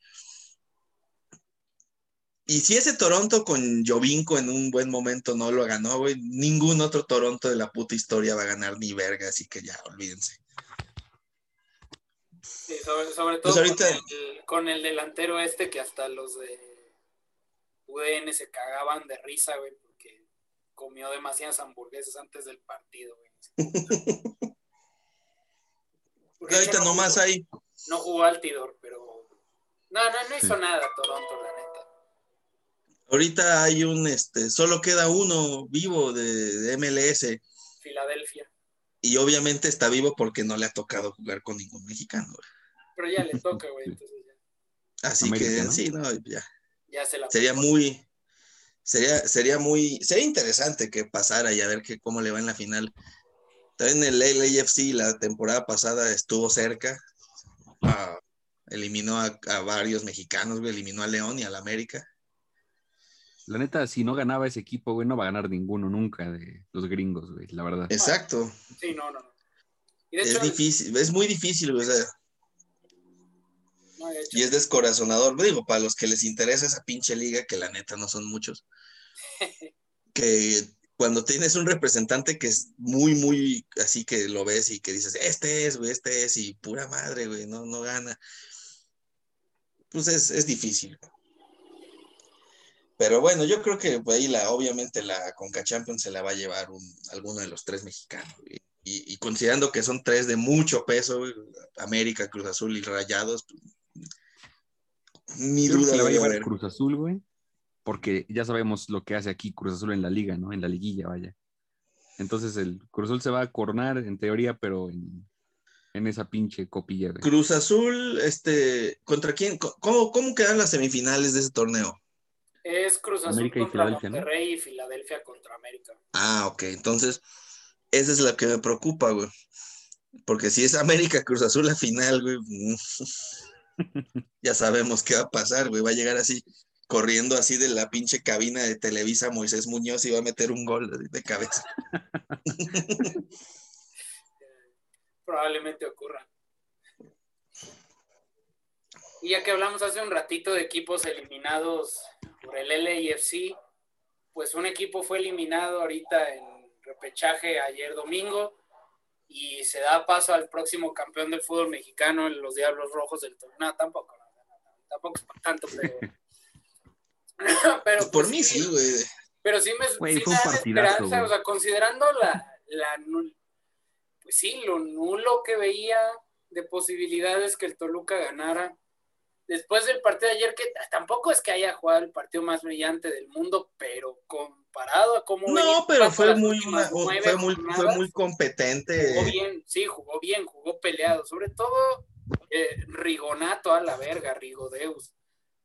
Y si ese Toronto con Jovinko en un buen momento no lo ganó, güey, ningún otro Toronto de la puta historia va a ganar ni verga, así que ya, olvídense. Sí, sobre, sobre todo Pues ahorita- con, el, con el delantero este que hasta los de UDN se cagaban de risa, güey, porque comió demasiadas hamburguesas antes del partido, güey. <laughs> Porque Ahorita no nomás jugó- hay, No jugó Altidor, pero... No, no, no hizo Sí. nada Toronto, la neta. ahorita hay un, este, solo queda uno vivo de, de MLS Filadelfia. Y obviamente está vivo porque no le ha tocado jugar con ningún mexicano, güey. Pero ya le toca, güey, entonces ya, Así América, que ¿no? sí, no, ya. ya se la... Sería muy, sería, sería muy, sería interesante que pasara y a ver que, cómo le va en la final. También el LAFC la temporada pasada estuvo cerca. Ah, eliminó a, a varios mexicanos, güey, eliminó a León y al América. La neta, si no ganaba ese equipo, güey, no va a ganar ninguno nunca de los gringos, güey, la verdad. Exacto. Sí, no, no. no. Y de Es difícil, es muy difícil, güey, o sea, no, de hecho, y es descorazonador. Digo, para los que les interesa esa pinche liga, que la neta no son muchos, <laughs> que cuando tienes un representante que es muy, muy así que lo ves y que dices, este es, güey, este es, y pura madre, güey, no, no gana. Pues es, es difícil. Pero bueno, yo creo que pues, ahí la, obviamente la Conca Champions se la va a llevar un, alguno de los tres mexicanos. Y, y considerando que son tres de mucho peso, América, Cruz Azul y Rayados, ni duda se la va a llevar. Cruz Azul, güey, porque ya sabemos lo que hace aquí Cruz Azul en la liga, ¿no? En la liguilla, vaya. Entonces el Cruz Azul se va a coronar en teoría, pero en, en esa pinche copilla, güey. Cruz Azul, este, ¿contra quién? ¿Cómo, cómo quedan las semifinales de ese torneo? Es Cruz Azul América y contra. Monterrey y Filadelfia contra América. Ah, ok, entonces, esa es la que me preocupa, güey. Porque si es América Cruz Azul la final, güey, mm, ya sabemos qué va a pasar, güey. Va a llegar así, corriendo así de la pinche cabina de Televisa Moisés Muñoz y va a meter un gol de cabeza. <laughs> Probablemente ocurra. Y ya que hablamos hace un ratito de equipos eliminados por el LAFC, pues un equipo fue eliminado ahorita en repechaje ayer domingo y se da paso al próximo campeón del fútbol mexicano, los Diablos Rojos del Toluca. No, tampoco, no, tampoco es para tanto, pero... <laughs> pero Por pues mí sí, güey. pero sí me, Güey, sí fue me un da esperanza, o sea, considerando la, la pues sí, lo nulo que veía de posibilidades que el Toluca ganara, después del partido de ayer, que tampoco es que haya jugado el partido más brillante del mundo, pero comparado a cómo... No, pero fue muy, fue, muy, fue muy competente. Jugó bien, sí, jugó bien, jugó peleado, sobre todo eh, Rigonato a la verga, Rigodeus.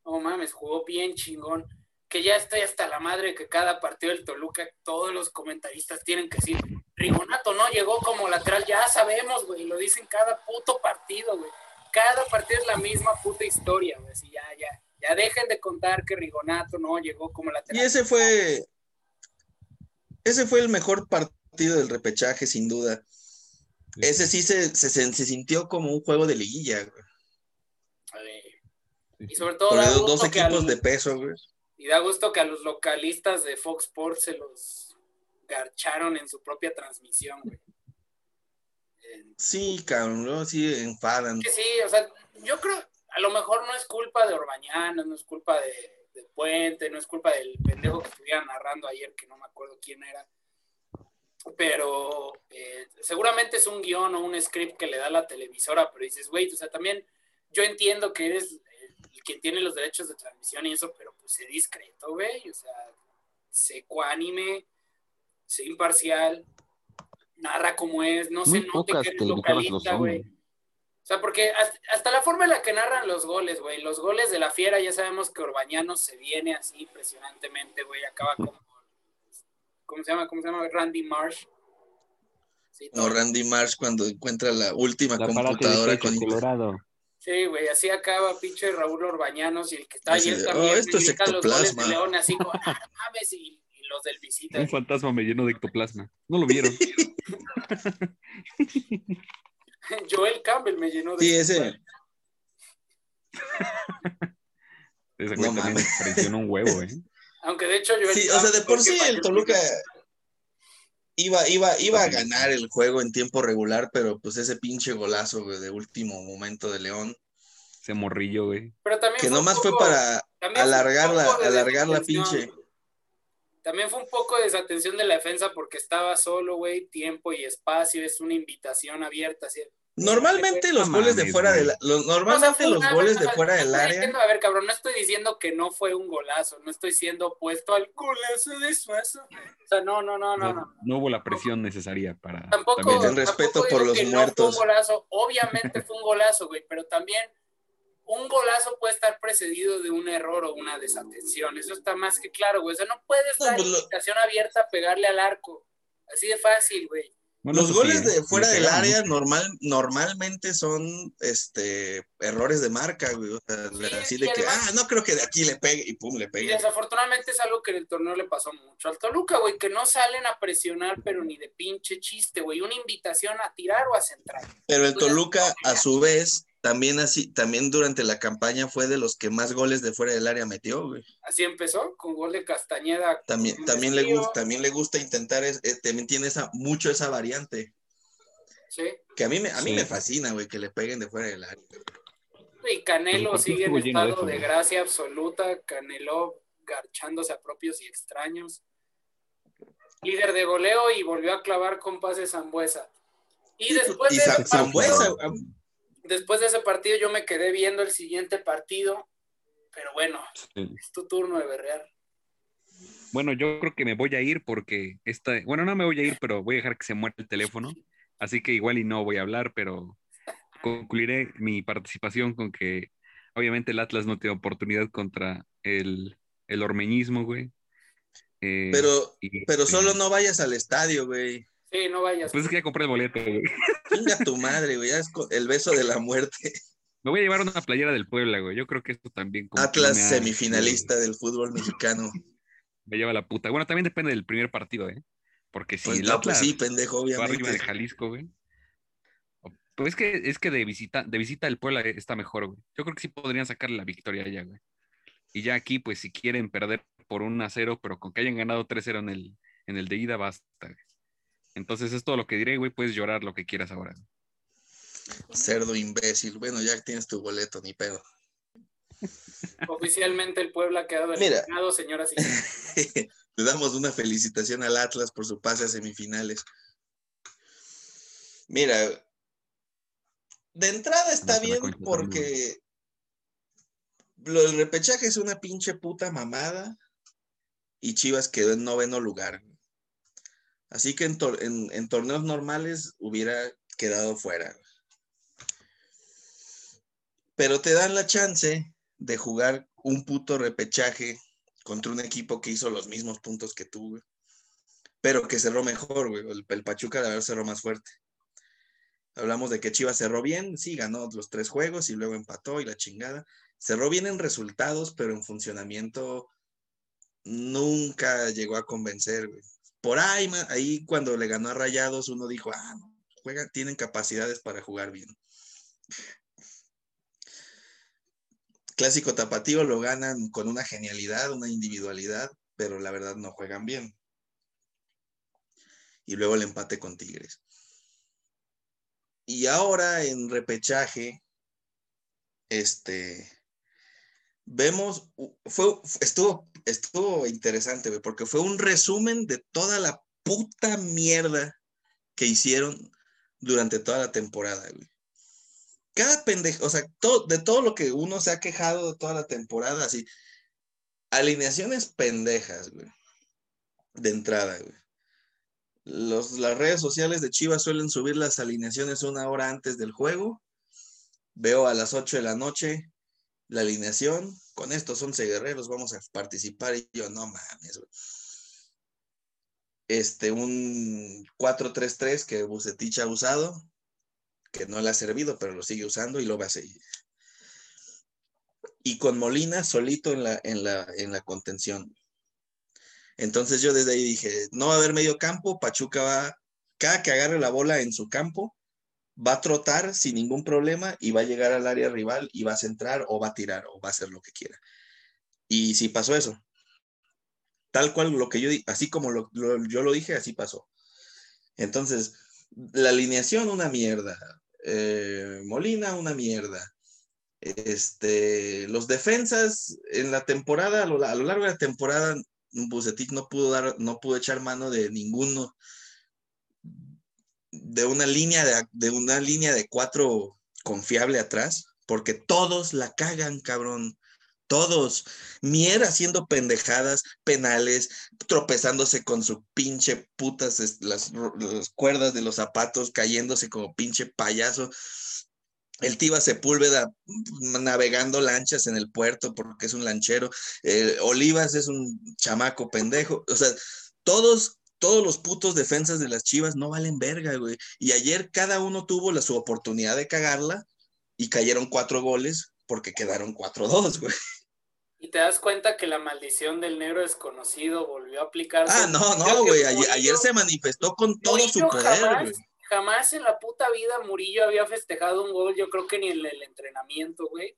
No mames, jugó bien chingón. Que ya estoy hasta la madre que cada partido del Toluca, todos los comentaristas tienen que decir, Rigonato no llegó como lateral, ya sabemos, güey, lo dicen cada puto partido, güey cada partido es la misma puta historia, güey. ya, ya, ya dejen de contar que Rigonato no llegó como la Y ese fue, ese fue el mejor partido del repechaje, sin duda. Ese sí se, se, sintió como un juego de liguilla, güey. Y sobre todo. dos equipos de peso, güey. Y da gusto que a los localistas de Fox Sports se los garcharon en su propia transmisión, güey. Sí, cabrón, luego sí enfadan. sí, o sea, yo creo, a lo mejor no es culpa de Orbañanos, no es culpa de, Puente, no es culpa del pendejo que estuviera narrando ayer, que no me acuerdo quién era. Pero eh, seguramente es un guion o un script que le da la televisora, pero dices, güey, o sea, también yo entiendo que eres el que tiene los derechos de transmisión y eso, pero pues sé discreto, güey, o sea, sé cuánime, sé imparcial, narra como es, no se note que localista, güey. O sea, porque hasta, la forma en la que narran los goles, güey, los goles de la fiera, ya sabemos que Orbañano se viene así impresionantemente, güey, acaba como, ¿cómo se llama? ¿Cómo se llama? Randy Marsh. no, Randy Marsh cuando encuentra la última computadora con Colorado. Sí, güey, así acaba pinche Raúl Orbañanos y el que está ayer oh, también. Oh, esto es ectoplasma. Los goles de León, así como, ah, mames, y los del visita. Un fantasma me lleno de ectoplasma. No lo vieron. <laughs> Joel Campbell me llenó de. Sí, ese. <laughs> ese no también presiona un huevo, ¿eh? Aunque de hecho Joel Sí, o sea, de por sí el Toluca iba, iba, iba a ganar el juego en tiempo regular, pero pues ese pinche golazo de último momento de León. Ese morrillo, güey. Pero también que nomás fue para alargar la, alargar la pinche. También fue un poco de desatención de la defensa porque estaba solo, güey, tiempo y espacio, es una invitación abierta. Normalmente los goles de fuera del los, normalmente los goles de fuera del área. a ver, cabrón, no estoy diciendo que no fue un golazo, no estoy siendo opuesto al golazo de Suazo. O sea, no, no, no, no. No, hubo la presión necesaria para. Tampoco. El respeto por los muertos. fue un golazo, obviamente fue un golazo, güey, pero también un golazo puede estar precedido de un error o una desatención. Eso está más que claro, güey. O sea, no puedes dar pues invitación abierta a pegarle al arco. Así de fácil, güey. los goles de fuera del área normal, normalmente son este errores de marca, güey. O sea, así de que, ah, no creo que de aquí le pegue y pum, le pegue. Y desafortunadamente es algo que en el torneo le pasó mucho al Toluca, güey, que no salen a presionar, pero ni de pinche chiste, güey. Una invitación a tirar o a centrar. Pero el Toluca, a su vez, también así, también durante la campaña fue de los que más goles de fuera del área metió, güey. Así empezó, con gol de Castañeda. También, también le gusta, también le gusta intentar, es, eh, también tiene esa, mucho esa variante. Sí. Que a mí me, a mí me fascina, güey, que le peguen de fuera del área. Y Canelo sigue en estado de, gracia absoluta, Canelo garchándose a propios y extraños. Líder de goleo y volvió a clavar con pase Zambuesa. Y después de Zambuesa, después de ese partido yo me quedé viendo el siguiente partido, pero bueno, es tu turno de berrear. Bueno, yo creo que me voy a ir porque esta, bueno, no me voy a ir, pero voy a dejar que se muera el teléfono, así que igual y no voy a hablar, pero concluiré mi participación con que obviamente el Atlas no tiene oportunidad contra el, el ormeñismo, güey. Eh, pero, pero solo no vayas al estadio, güey. Sí, no vayas. Pues es que ya compré el boleto, güey. <laughs> Venga tu madre, güey. Es el beso de la muerte. Me voy a llevar una playera del Puebla, güey. Yo creo que esto también. Atlas semifinalista del fútbol mexicano. <laughs> Me lleva la puta. Bueno, también depende del primer partido, ¿eh? Porque si pues el no, pues sí, pendejo, obviamente. arriba de Jalisco, güey. Pues es que, es que de visita, de visita el Puebla está mejor, güey. Yo creo que sí podrían sacarle la victoria allá, güey. Y ya aquí, pues si quieren perder por un a 0, pero con que hayan ganado 3-0 en el, en el de ida, basta, güey. Entonces es todo lo que diré, güey. Puedes llorar lo que quieras ahora. Cerdo imbécil. Bueno, ya tienes tu boleto, ni pedo. <laughs> Oficialmente el pueblo ha quedado eliminado, señoras <laughs> y señores. Le damos una felicitación al Atlas por su pase a semifinales. Mira, de entrada está bien porque lo del repechaje es una pinche puta mamada y Chivas quedó en noveno lugar. Así que en, torneos normales hubiera quedado fuera. Pero te dan la chance de jugar un puto repechaje contra un equipo que hizo los mismos puntos que tú, güey. Pero que cerró mejor, güey. El, Pachuca de haber cerró más fuerte. Hablamos de que Chivas cerró bien, sí, ganó los tres juegos y luego empató y la chingada. Cerró bien en resultados, pero en funcionamiento nunca llegó a convencer, güey. Por ahí, ahí cuando le ganó a Rayados, uno dijo, ah, juegan, tienen capacidades para jugar bien. Clásico tapatío lo ganan con una genialidad, una individualidad, pero la verdad no juegan bien. Y luego el empate con Tigres. Y ahora en repechaje, este, vemos, fue, estuvo, estuvo interesante, porque fue un resumen de toda la puta mierda que hicieron durante toda la temporada, güey. Cada pendejo, o sea, de todo lo que uno se ha quejado de toda la temporada, así, alineaciones pendejas, güey. De entrada, güey. Los, las redes sociales de Chivas suelen subir las alineaciones una hora antes del juego. Veo a las 8 de la noche la alineación. Con estos 11 guerreros vamos a participar. Y yo, no mames. Este, un 4-3-3 que Bucetich ha usado, que no le ha servido, pero lo sigue usando y lo va a seguir. Y con Molina solito en la, en la, en la contención. Entonces yo desde ahí dije, no va a haber medio campo, Pachuca va, cada que agarre la bola en su campo, va a trotar sin ningún problema y va a llegar al área rival y va a centrar o va a tirar o va a hacer lo que quiera. Y sí pasó eso. Tal cual lo que yo así como yo lo dije, así pasó. Entonces, la alineación una mierda. Eh, Molina una mierda. Este, los defensas en la temporada, a lo, a lo largo de la temporada, Bucetich no pudo dar, no pudo echar mano de ninguno de una línea de, de, una línea de cuatro confiable atrás, porque todos la cagan, cabrón. Todos. Mier haciendo pendejadas, penales, tropezándose con su pinche putas, las, las cuerdas de los zapatos, cayéndose como pinche payaso el Tiba Sepúlveda navegando lanchas en el puerto porque es un lanchero. Olivas es un chamaco pendejo. O sea, todos, todos los putos defensas de las chivas no valen verga, güey. Y ayer cada uno tuvo la, su oportunidad de cagarla y cayeron cuatro goles porque quedaron cuatro dos, güey. Y te das cuenta que la maldición del negro desconocido volvió a aplicarse. Ah, no, no, güey. Ayer, se manifestó con todo su poder, güey jamás en la puta vida Murillo había festejado un gol, yo creo que ni en el entrenamiento, güey.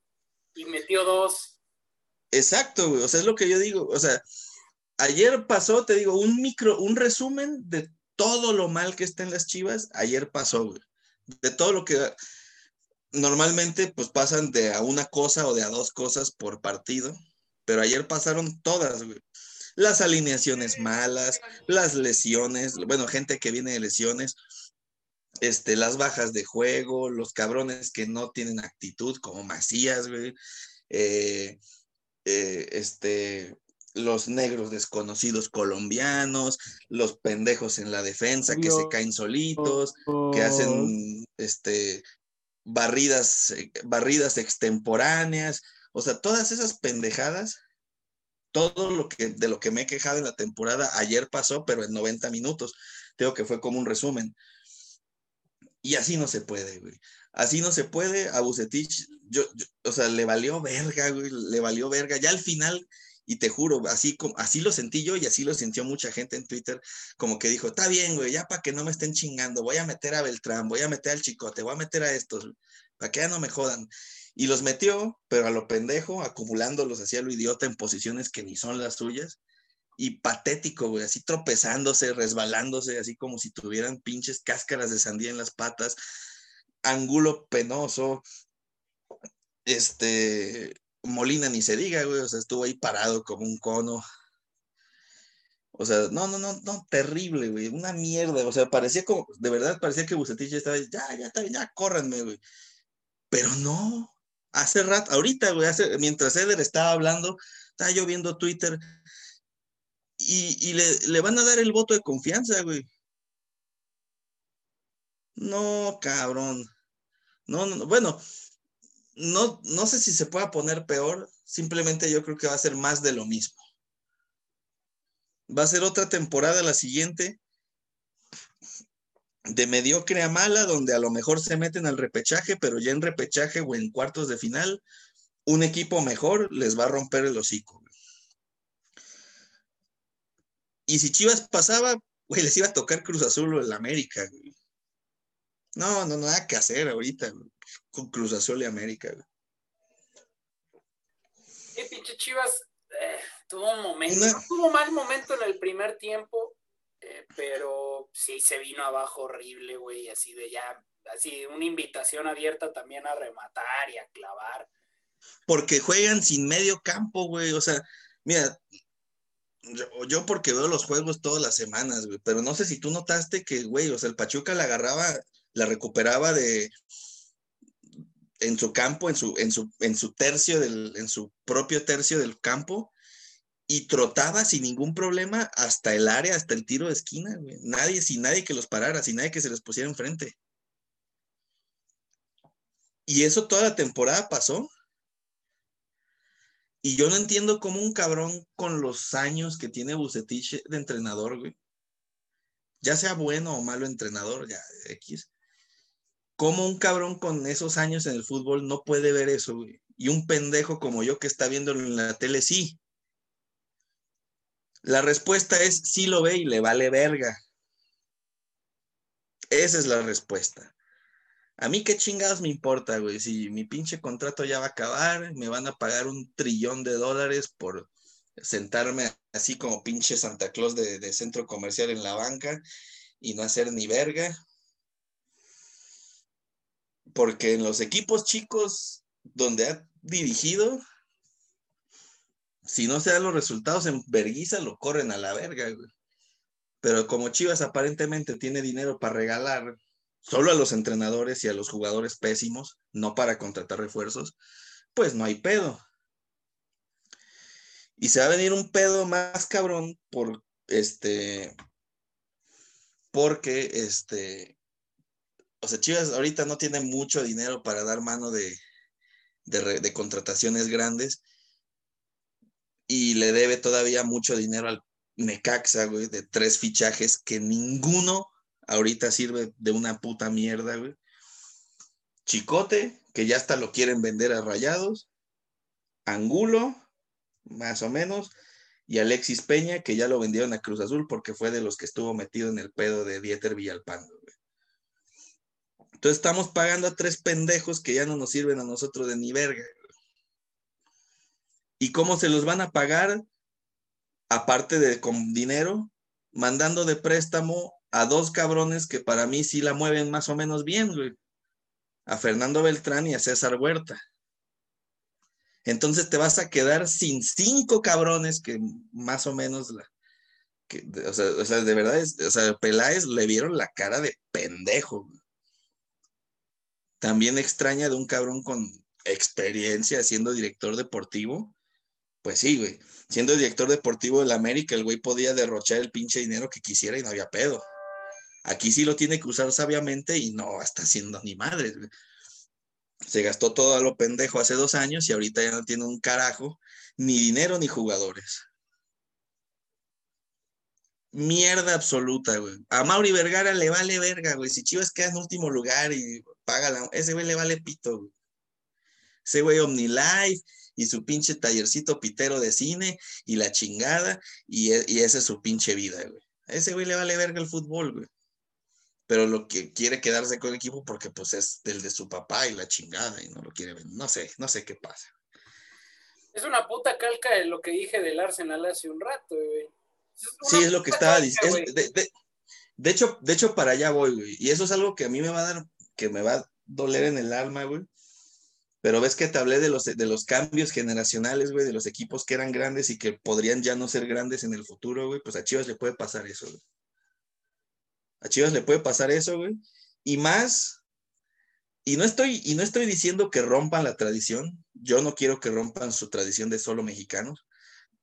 Y metió dos. Exacto, güey. O sea, es lo que yo digo. O sea, ayer pasó, te digo, un micro, un resumen de todo lo mal que está en las chivas. Ayer pasó, güey. De todo lo que normalmente pues pasan de a una cosa o de a dos cosas por partido. Pero ayer pasaron todas, güey. Las alineaciones malas, las lesiones, bueno, gente que viene de lesiones, este, las bajas de juego, los cabrones que no tienen actitud, como Macías, güey, eh, eh, este, los negros desconocidos colombianos, los pendejos en la defensa que se caen solitos, que hacen este, barridas, eh, barridas extemporáneas, o sea, todas esas pendejadas, todo lo que de lo que me he quejado en la temporada ayer pasó, pero en 90 minutos. Tengo que fue como un resumen. Y así no se puede, güey. Así no se puede. A Bucetich, yo, o sea, le valió verga, güey, le valió verga. Ya al final, y te juro, así, así lo sentí yo y así lo sintió mucha gente en Twitter, como que dijo, está bien, güey, ya para que no me estén chingando, voy a meter a Beltrán, voy a meter al Chicote, voy a meter a estos, para que ya no me jodan. Y los metió, pero a lo pendejo, acumulándolos hacia lo idiota en posiciones que ni son las suyas y patético, güey, así tropezándose, resbalándose, así como si tuvieran pinches cáscaras de sandía en las patas, ángulo penoso, este, Molina ni se diga, güey, o sea, estuvo ahí parado como un cono. O sea, no, no, no, no, terrible, güey, una mierda, o sea, parecía como, de verdad parecía que Bucetich estaba, ya, ya, ya, ya, córranme, güey. Pero no, Hace rato, ahorita, güey, hace, mientras Eder estaba hablando, estaba yo viendo Twitter y, y le, le van a dar el voto de confianza, güey. No, cabrón. No, no, no. bueno, no, no sé si se pueda poner peor, simplemente yo creo que va a ser más de lo mismo. Va a ser otra temporada la siguiente de mediocre a mala, donde a lo mejor se meten al repechaje, pero ya en repechaje o en cuartos de final, un equipo mejor les va a romper el hocico. Y si Chivas pasaba, güey, les iba a tocar Cruz Azul o el América. Güey. No, no, nada que hacer ahorita con Cruz Azul y América. Güey. Sí, pinche Chivas eh, tuvo un momento, no tuvo mal momento en el primer tiempo, eh, pero sí se vino abajo horrible, güey, así de ya, así una invitación abierta también a rematar y a clavar. Porque juegan sin medio campo, güey, o sea, mira, yo, yo, porque veo los juegos todas las semanas, güey, pero no sé si tú notaste que, güey, o sea, el Pachuca la agarraba, la recuperaba de en su campo, en su, en su, en su tercio del, en su propio tercio del campo, y trotaba sin ningún problema hasta el área, hasta el tiro de esquina, güey. Nadie, sin nadie que los parara, sin nadie que se les pusiera enfrente. Y eso toda la temporada pasó. Y yo no entiendo cómo un cabrón con los años que tiene Bucetich de entrenador, güey, ya sea bueno o malo entrenador, ya X, cómo un cabrón con esos años en el fútbol no puede ver eso. Y un pendejo como yo que está viéndolo en la tele, sí. La respuesta es sí lo ve y le vale verga. Esa es la respuesta. A mí qué chingados me importa, güey. Si mi pinche contrato ya va a acabar, me van a pagar un trillón de dólares por sentarme así como pinche Santa Claus de centro comercial en la banca y no hacer ni verga. Porque en los equipos chicos donde ha dirigido, si no se dan los resultados en verguiza, lo corren a la verga, güey. Pero como Chivas aparentemente tiene dinero para regalar solo a los entrenadores y a los jugadores pésimos, no para contratar refuerzos, pues no hay pedo. Y se va a venir un pedo más cabrón por este. Porque este. O sea, Chivas ahorita no tiene mucho dinero para dar mano de, de, contrataciones grandes y le debe todavía mucho dinero al Necaxa, güey, de tres fichajes que ninguno ahorita sirve de una puta mierda, güey. Chicote, que ya hasta lo quieren vender a rayados. Angulo, más o menos. Y Alexis Peña, que ya lo vendieron a Cruz Azul porque fue de los que estuvo metido en el pedo de Dieter Villalpando. Entonces estamos pagando a tres pendejos que ya no nos sirven a nosotros de ni verga. ¿Y cómo se los van a pagar? Aparte de con dinero, mandando de préstamo a dos cabrones que para mí sí la mueven más o menos bien, güey. A Fernando Beltrán y a César Huerta. Entonces te vas a quedar sin cinco cabrones que más o menos la, que, o, sea, o, sea, de verdad, es, o sea, Peláez le vieron la cara de pendejo. También extraña de un cabrón con experiencia siendo director deportivo, pues sí, güey. Siendo director deportivo del América, el güey podía derrochar el pinche dinero que quisiera y no había pedo. Aquí sí lo tiene que usar sabiamente y no está haciendo ni madres, güey. Se gastó todo a lo pendejo hace dos años y ahorita ya no tiene un carajo, ni dinero ni jugadores. Mierda absoluta, güey. A Mauri Vergara le vale verga, güey. Si Chivas queda en último lugar y paga la... Ese güey le vale pito, güey. Ese güey OmniLife y su pinche tallercito pitero de cine y la chingada, y, e, y esa es su pinche vida, güey. A ese güey le vale verga el fútbol, güey. Pero lo que quiere quedarse con el equipo porque pues es del de su papá y la chingada y no lo quiere ver. No sé, no sé qué pasa. Es una puta calca de lo que dije del Arsenal hace un rato, güey. Es sí, es lo que estaba diciendo. De, de, de, hecho, de hecho, para allá voy, güey. Y eso es algo que a mí me va a dar, que me va a doler en el alma, güey. Pero ves que te hablé de los, de los cambios generacionales, güey, de los equipos que eran grandes y que podrían ya no ser grandes en el futuro, güey. Pues a Chivas le puede pasar eso. A Chivas le puede pasar eso, güey. Y más y no estoy, y no estoy diciendo que rompan la tradición. Yo no quiero que rompan su tradición de solo mexicanos,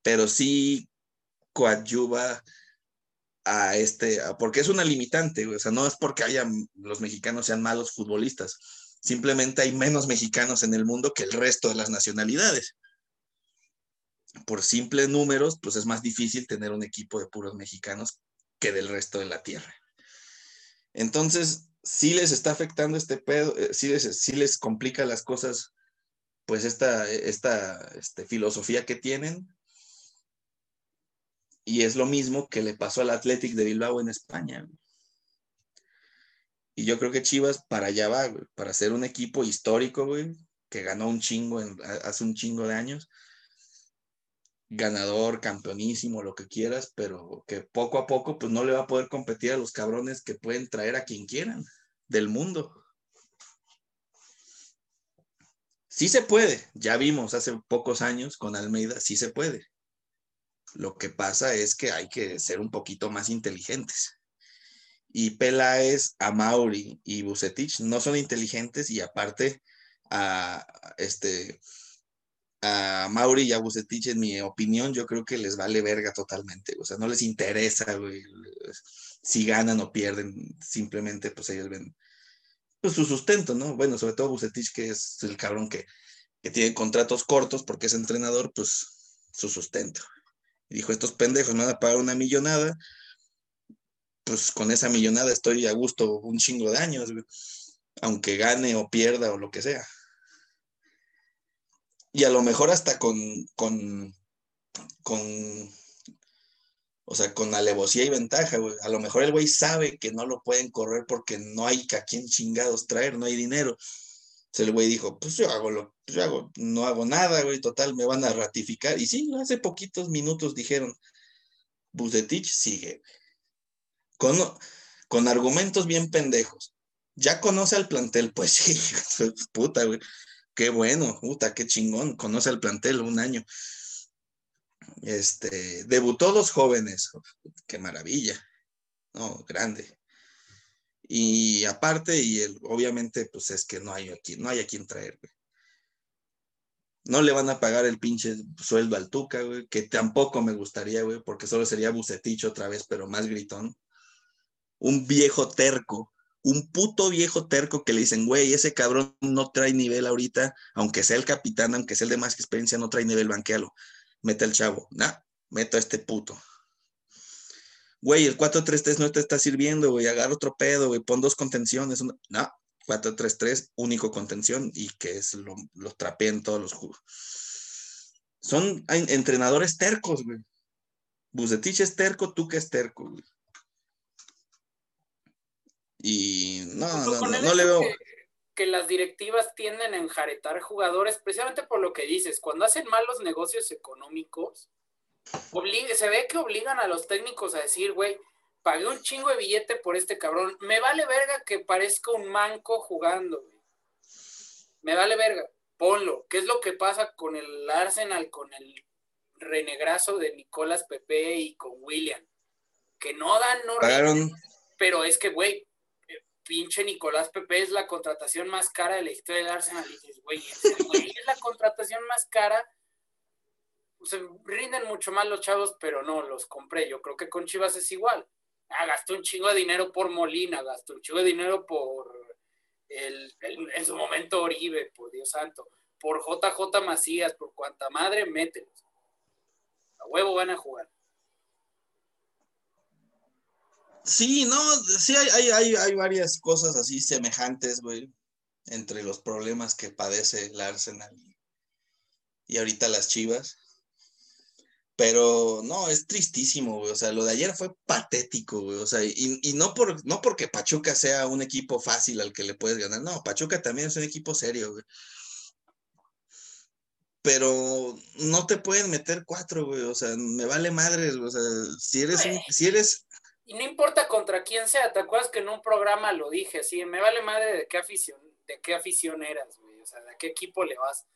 pero sí coadyuva a este, porque es una limitante, o sea, no es porque haya los mexicanos sean malos futbolistas, simplemente hay menos mexicanos en el mundo que el resto de las nacionalidades. Por simples números, pues es más difícil tener un equipo de puros mexicanos que del resto de la tierra. Entonces, sí les está afectando este pedo, eh, sí, les, les complica las cosas, pues esta, esta este, filosofía que tienen. Y es lo mismo que le pasó al Athletic de Bilbao en España. Y yo creo que Chivas para allá va, para ser un equipo histórico, güey, que ganó un chingo hace un chingo de años. Ganador, campeonísimo, lo que quieras, pero que poco a poco, pues no le va a poder competir a los cabrones que pueden traer a quien quieran del mundo. Sí se puede, ya vimos hace pocos años con Almeida, sí se puede. Lo que pasa es que hay que ser un poquito más inteligentes. Y Peláez, Mauri y Bucetich no son inteligentes y aparte a este a Mauri y a Bucetich, en mi opinión, yo creo que les vale verga totalmente. O sea, no les interesa, si ganan o pierden. Simplemente, pues ellos ven pues, su sustento, ¿no? Bueno, sobre todo Bucetich, que es el cabrón que, que tiene contratos cortos porque es entrenador, pues su sustento. Dijo, estos pendejos me van a pagar una millonada, pues con esa millonada estoy a gusto un chingo de años, aunque gane o pierda o lo que sea. Y a lo mejor hasta con, con, con o sea, con alevosía y ventaja. A lo mejor el güey sabe que no lo pueden correr porque no hay a quién chingados traer, no hay dinero. Entonces el güey dijo, pues yo hago lo, yo hago, no hago nada, güey, total, me van a ratificar. Y sí, hace poquitos minutos dijeron, Bucetich sigue. Con, con argumentos bien pendejos. Ya conoce al plantel, pues <laughs> sí, puta, güey. Qué bueno, puta, qué chingón. Conoce al plantel un año. Este, debutó dos jóvenes, qué maravilla, no, grande. Y aparte, y el, obviamente, pues es que no hay aquí, no hay a quien traer, No le van a pagar el pinche sueldo al Tuca, güey, que tampoco me gustaría, güey, porque solo sería Bucetich otra vez, pero más gritón. Un viejo terco, un puto viejo terco que le dicen, güey, ese cabrón no trae nivel ahorita, aunque sea el capitán, aunque sea el de más experiencia, no trae nivel, banquealo mete al chavo. Nah, meto a este puto. Güey, el 4-3-3 no te está sirviendo, güey. Agarra otro pedo, güey. Pon dos contenciones. No, 4-3-3, único contención y que es lo, lo trapeen todos los juegos. Son entrenadores tercos, güey. Bucetich es terco, tú que es terco, güey. Y no, no, no, no le veo que las directivas tienden a enjaretar jugadores precisamente por lo que dices, cuando hacen malos negocios económicos, se ve que obligan a los técnicos a decir, güey, pagué un chingo de billete por este cabrón, me vale verga que parezca un manco jugando, güey. Me vale verga, ponlo. ¿Qué es lo que pasa con el Arsenal, con el renegrazo de Nicolás Pepe y con William? Que no dan, no pero es que, güey, pinche Nicolás Pepe es la contratación más cara de la historia del Arsenal. Y dices, güey, es la contratación más cara. Se rinden mucho más los chavos, pero no, los compré. Yo creo que con Chivas es igual. Ah, gastó un chingo de dinero por Molina, gastó un chingo de dinero por el, en su momento Oribe, por Dios santo, por JJ Macías, por cuanta madre, mételos. A huevo van a jugar. Sí, no, sí hay, hay, hay, varias cosas así semejantes, güey, entre los problemas que padece el Arsenal y, ahorita las Chivas. Pero no, es tristísimo, güey. O sea, lo de ayer fue patético, güey. O sea, y, y, no, por, no porque Pachuca sea un equipo fácil al que le puedes ganar. No, Pachuca también es un equipo serio, güey. Pero no te pueden meter cuatro, güey. O sea, me vale madre, O sea, si eres, un, si eres y no importa contra quién sea, ¿te acuerdas que en un programa lo dije así? Me vale madre de qué afición, de qué afición eras, güey, o sea, de qué equipo le vas.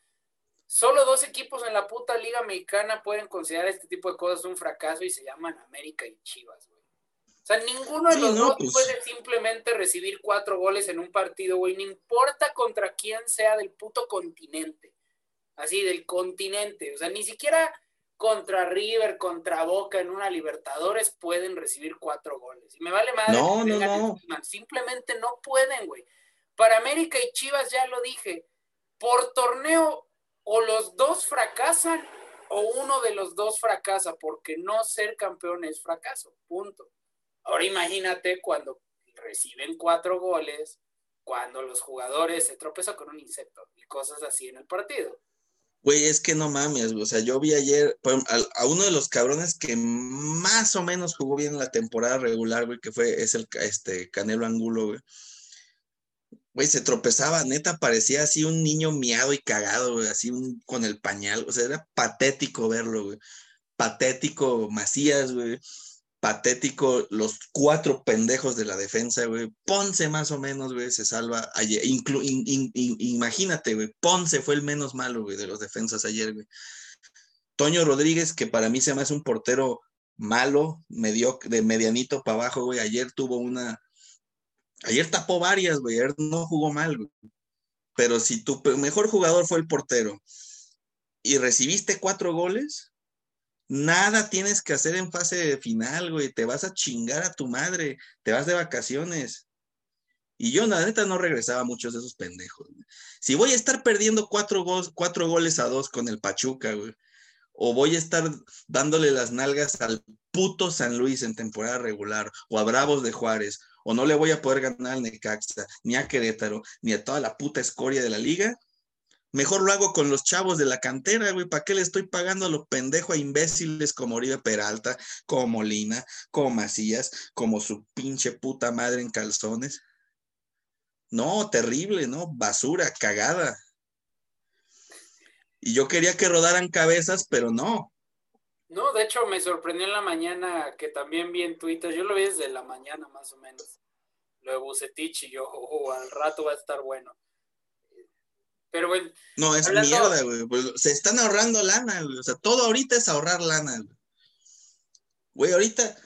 Solo dos equipos en la puta liga mexicana pueden considerar este tipo de cosas un fracaso y se llaman América y Chivas, güey. O sea, ninguno de Sí, los no, dos pues- puede simplemente recibir cuatro goles en un partido, güey. No importa contra quién sea del puto continente. Así, del continente. O sea, ni siquiera contra River, contra Boca en una Libertadores pueden recibir cuatro goles. Y me vale madre. No, que no, no. Simplemente no pueden, güey. Para América y Chivas, ya lo dije, por torneo o los dos fracasan o uno de los dos fracasa, porque no ser campeón es fracaso, punto. Ahora imagínate cuando reciben cuatro goles, cuando los jugadores se tropezan con un insecto y cosas así en el partido. Güey, es que no mames, güey. O sea, yo vi ayer a, uno de los cabrones que más o menos jugó bien en la temporada regular, güey, que fue, es el este Canelo Angulo, güey. Güey, se tropezaba, neta, parecía así un niño miado y cagado, güey, así un, con el pañal. O sea, era patético verlo, güey. Patético Macías, güey. Patético los cuatro pendejos de la defensa, güey. Ponce más o menos, güey, se salva ayer. Inclu- in- imagínate, güey. Ponce fue el menos malo, güey, de los defensas ayer, güey. Toño Rodríguez, que para mí se me hace un portero malo, medio, de medianito para abajo, güey. Ayer tuvo una. Ayer tapó varias, güey. Ayer no jugó mal, güey. Pero si tu mejor jugador fue el portero y recibiste cuatro goles, nada tienes que hacer en fase final, güey. Te vas a chingar a tu madre. Te vas de vacaciones. Y yo, la neta, no regresaba a muchos de esos pendejos. Si voy a estar perdiendo cuatro, cuatro goles a dos con el Pachuca, güey, o voy a estar dándole las nalgas al puto San Luis en temporada regular, o a Bravos de Juárez, o no le voy a poder ganar al Necaxa, ni a Querétaro, ni a toda la puta escoria de la liga, mejor lo hago con los chavos de la cantera, güey. ¿Para qué le estoy pagando a los pendejos a imbéciles como Oribe Peralta, como Molina, como Macías, como su pinche puta madre en calzones? No, terrible, ¿no? Basura, cagada. Y yo quería que rodaran cabezas, pero no. No, de hecho me sorprendió en la mañana que también vi en Twitter, yo lo vi desde la mañana más o menos, lo de Bucetich y yo, "Oh, al rato va a estar bueno. Pero bueno, No, es Hablando- mierda, güey. Pues, se están ahorrando lana, güey. O sea, todo ahorita es ahorrar lana, güey. Güey, ahorita,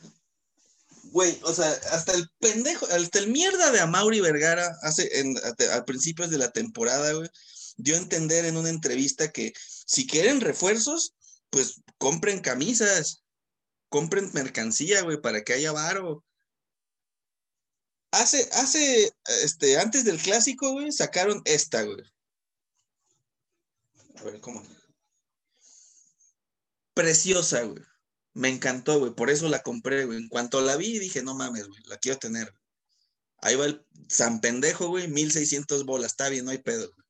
güey, o sea, hasta el pendejo, hasta el mierda de Amauri Vergara hace, en, a- al principio de la temporada, güey, dio a entender en una entrevista que si quieren refuerzos, pues compren camisas, compren mercancía, güey, para que haya varo. Hace, hace, este, antes del clásico, güey, sacaron esta, güey. A ver, ¿cómo? Preciosa, güey. Me encantó, güey. Por eso la compré, güey. En cuanto la vi, dije, no mames, güey. La quiero tener. Ahí va el San Pendejo, güey. 1600 bolas. Está bien, no hay pedo. güey.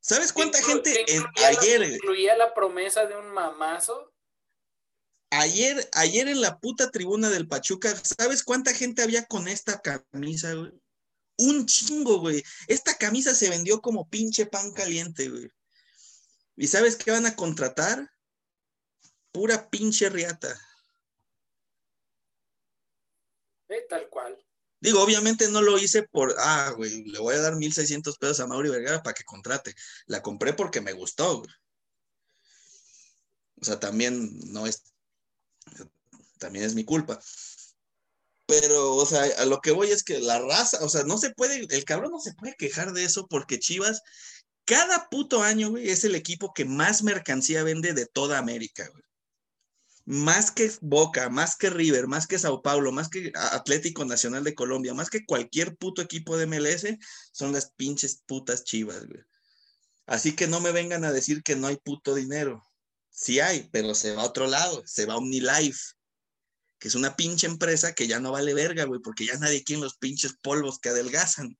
¿Sabes cuánta gente ayer, güey, incluía la promesa de un mamazo. ayer, ayer en la puta tribuna del Pachuca, ¿sabes cuánta gente había con esta camisa, güey? Un chingo, güey. Esta camisa se vendió como pinche pan caliente, güey. ¿Y sabes qué van a contratar? Pura pinche riata. Eh, tal cual. Digo, obviamente no lo hice por, ah, güey, le voy a dar 1600 pesos a Mauri Vergara para que contrate. La compré porque me gustó, güey. O sea, también no es, también es mi culpa. Pero, o sea, a lo que voy es que la raza, o sea, no se puede, el cabrón no se puede quejar de eso porque Chivas, cada puto año, güey, es el equipo que más mercancía vende de toda América, güey. Más que Boca, más que River, más que Sao Paulo, más que Atlético Nacional de Colombia, más que cualquier puto equipo de MLS, son las pinches putas Chivas, güey. Así que no me vengan a decir que no hay puto dinero. Sí hay, pero se va a otro lado, se va a OmniLife, que es una pinche empresa que ya no vale verga, güey, porque ya nadie quiere los pinches polvos que adelgazan.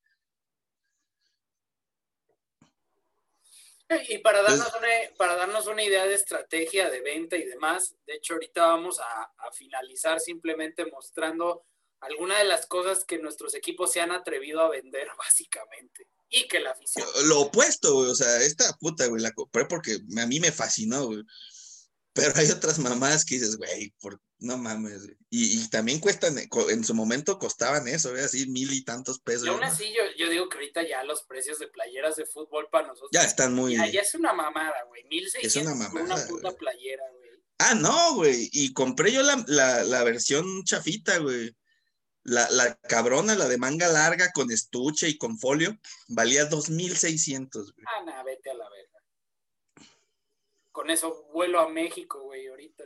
Y para darnos, una, para darnos una idea de estrategia de venta y demás, de hecho ahorita vamos a, a finalizar simplemente mostrando algunas de las cosas que nuestros equipos se han atrevido a vender <laughs> básicamente y que la afición... Lo opuesto, güey, o sea, esta puta, güey, la compré porque a mí me fascinó, güey. Pero hay otras mamás que dices, güey, por... no mames. Y, y también cuestan, co- en su momento costaban eso, así mil y tantos pesos. Y aún ¿no? así yo, yo digo que ahorita ya los precios de playeras de fútbol para nosotros... Ya están muy... Ya, ya es una mamada, güey. 1600 Es una mamada, puta playera, güey. Ah, no, güey. Y compré yo la, la, la versión chafita, güey. La, la, cabrona, la de manga larga con estuche y con folio, valía 2.600, güey. Ah, no, vete a la verga. Con eso vuelo a México, güey, ahorita.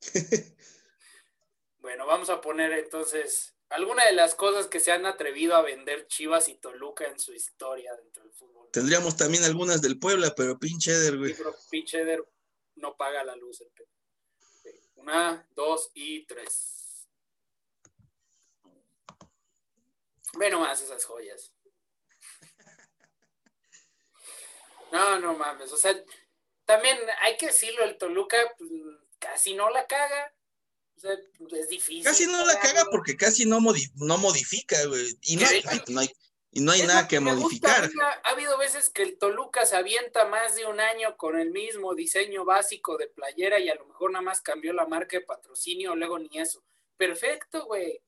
<laughs> bueno, vamos a poner entonces alguna de las cosas que se han atrevido a vender Chivas y Toluca en su historia dentro del fútbol. Tendríamos también algunas del Puebla, pero pinche Eder, güey. Sí, pero pinche Eder no paga la luz. Una, dos y tres. Ve nomás esas joyas. <laughs> No, no mames. O sea, también hay que decirlo, el Toluca pues, casi no la caga. O sea, es difícil. Casi no la caga porque casi no, modi no modifica, güey. Y no, hay, no hay, y no hay nada que, que modificar. Gusta, ha habido veces que el Toluca se avienta más de un año con el mismo diseño básico de playera y a lo mejor nada más cambió la marca de patrocinio, luego ni eso. Perfecto, güey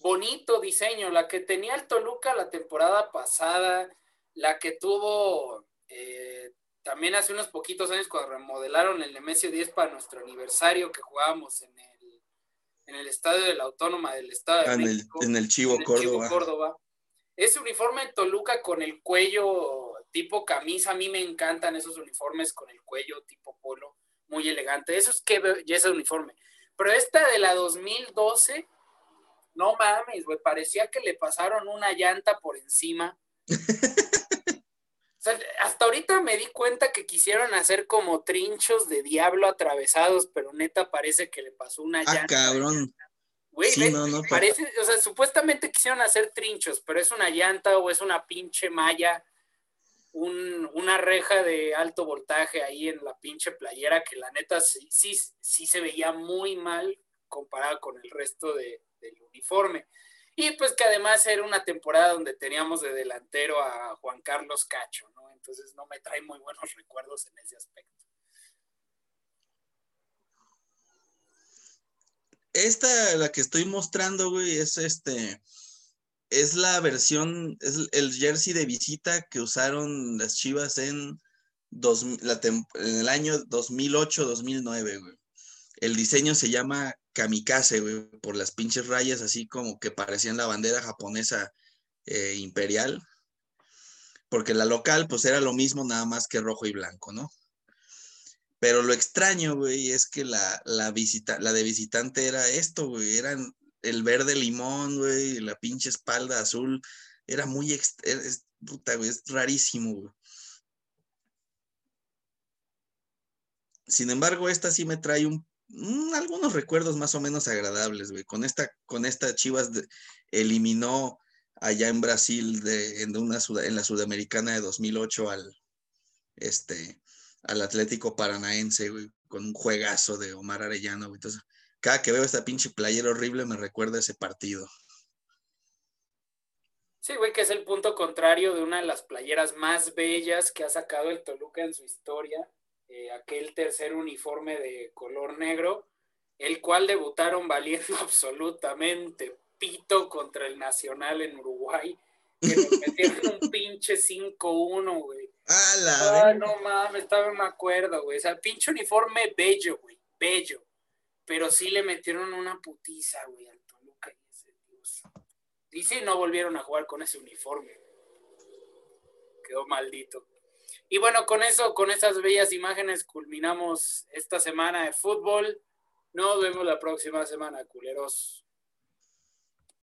bonito diseño, la que tenía el Toluca la temporada pasada, la que tuvo eh, también hace unos poquitos años cuando remodelaron el Nemesio 10 para nuestro aniversario que jugábamos en el, en el estadio de la Autónoma del Estado de en México. El, en el Chivo, en el Córdoba. Chivo Córdoba. Ese uniforme de Toluca con el cuello tipo camisa, a mí me encantan esos uniformes con el cuello tipo polo, muy elegante. Eso es que ya ese uniforme. Pero esta de la 2012 no mames, güey, parecía que le pasaron una llanta por encima. <laughs> o sea, hasta ahorita me di cuenta que quisieron hacer como trinchos de diablo atravesados, pero neta parece que le pasó una ah, llanta. cabrón. Güey, sí, no, no, parece, o sea, supuestamente quisieron hacer trinchos, pero es una llanta o es una pinche malla, un, una reja de alto voltaje ahí en la pinche playera que la neta sí, sí, sí se veía muy mal comparado con el resto de, del uniforme. Y pues que además era una temporada donde teníamos de delantero a Juan Carlos Cacho, ¿no? Entonces no me trae muy buenos <laughs> recuerdos en ese aspecto. Esta, la que estoy mostrando, güey, es este, es la versión, es el jersey de visita que usaron las Chivas en, dos, la, en el año 2008-2009, güey. El diseño se llama kamikaze, güey, por las pinches rayas así como que parecían la bandera japonesa eh, imperial. Porque la local, pues era lo mismo, nada más que rojo y blanco, ¿no? Pero lo extraño, güey, es que la, la, visita, la de visitante era esto, güey, eran el verde limón, güey, la pinche espalda azul, era muy, es, puta, güey, es rarísimo, güey. Sin embargo, esta sí me trae un mmm, algunos recuerdos más o menos agradables, güey. Con esta, con esta Chivas eliminó allá en Brasil de, en, una, en la Sudamericana de 2008 al, este, al Atlético Paranaense, güey, con un juegazo de Omar Arellano, güey. Entonces, cada que veo esta pinche playera horrible me recuerda ese partido. Sí, güey, que es el punto contrario de una de las playeras más bellas que ha sacado el Toluca en su historia eh, aquel tercer uniforme de color negro, el cual debutaron valiendo <laughs> absolutamente pito contra el Nacional en Uruguay, que nos metieron un pinche 5-1, güey. Ah, no mames, estaba me acuerdo, güey. O sea, pinche uniforme bello, güey, bello. Pero sí le metieron una putiza, güey, al Toluca. Y sí, no volvieron a jugar con ese uniforme. Quedó maldito. Y bueno, con eso, con estas bellas imágenes, culminamos esta semana de fútbol. Nos vemos la próxima semana, culeros.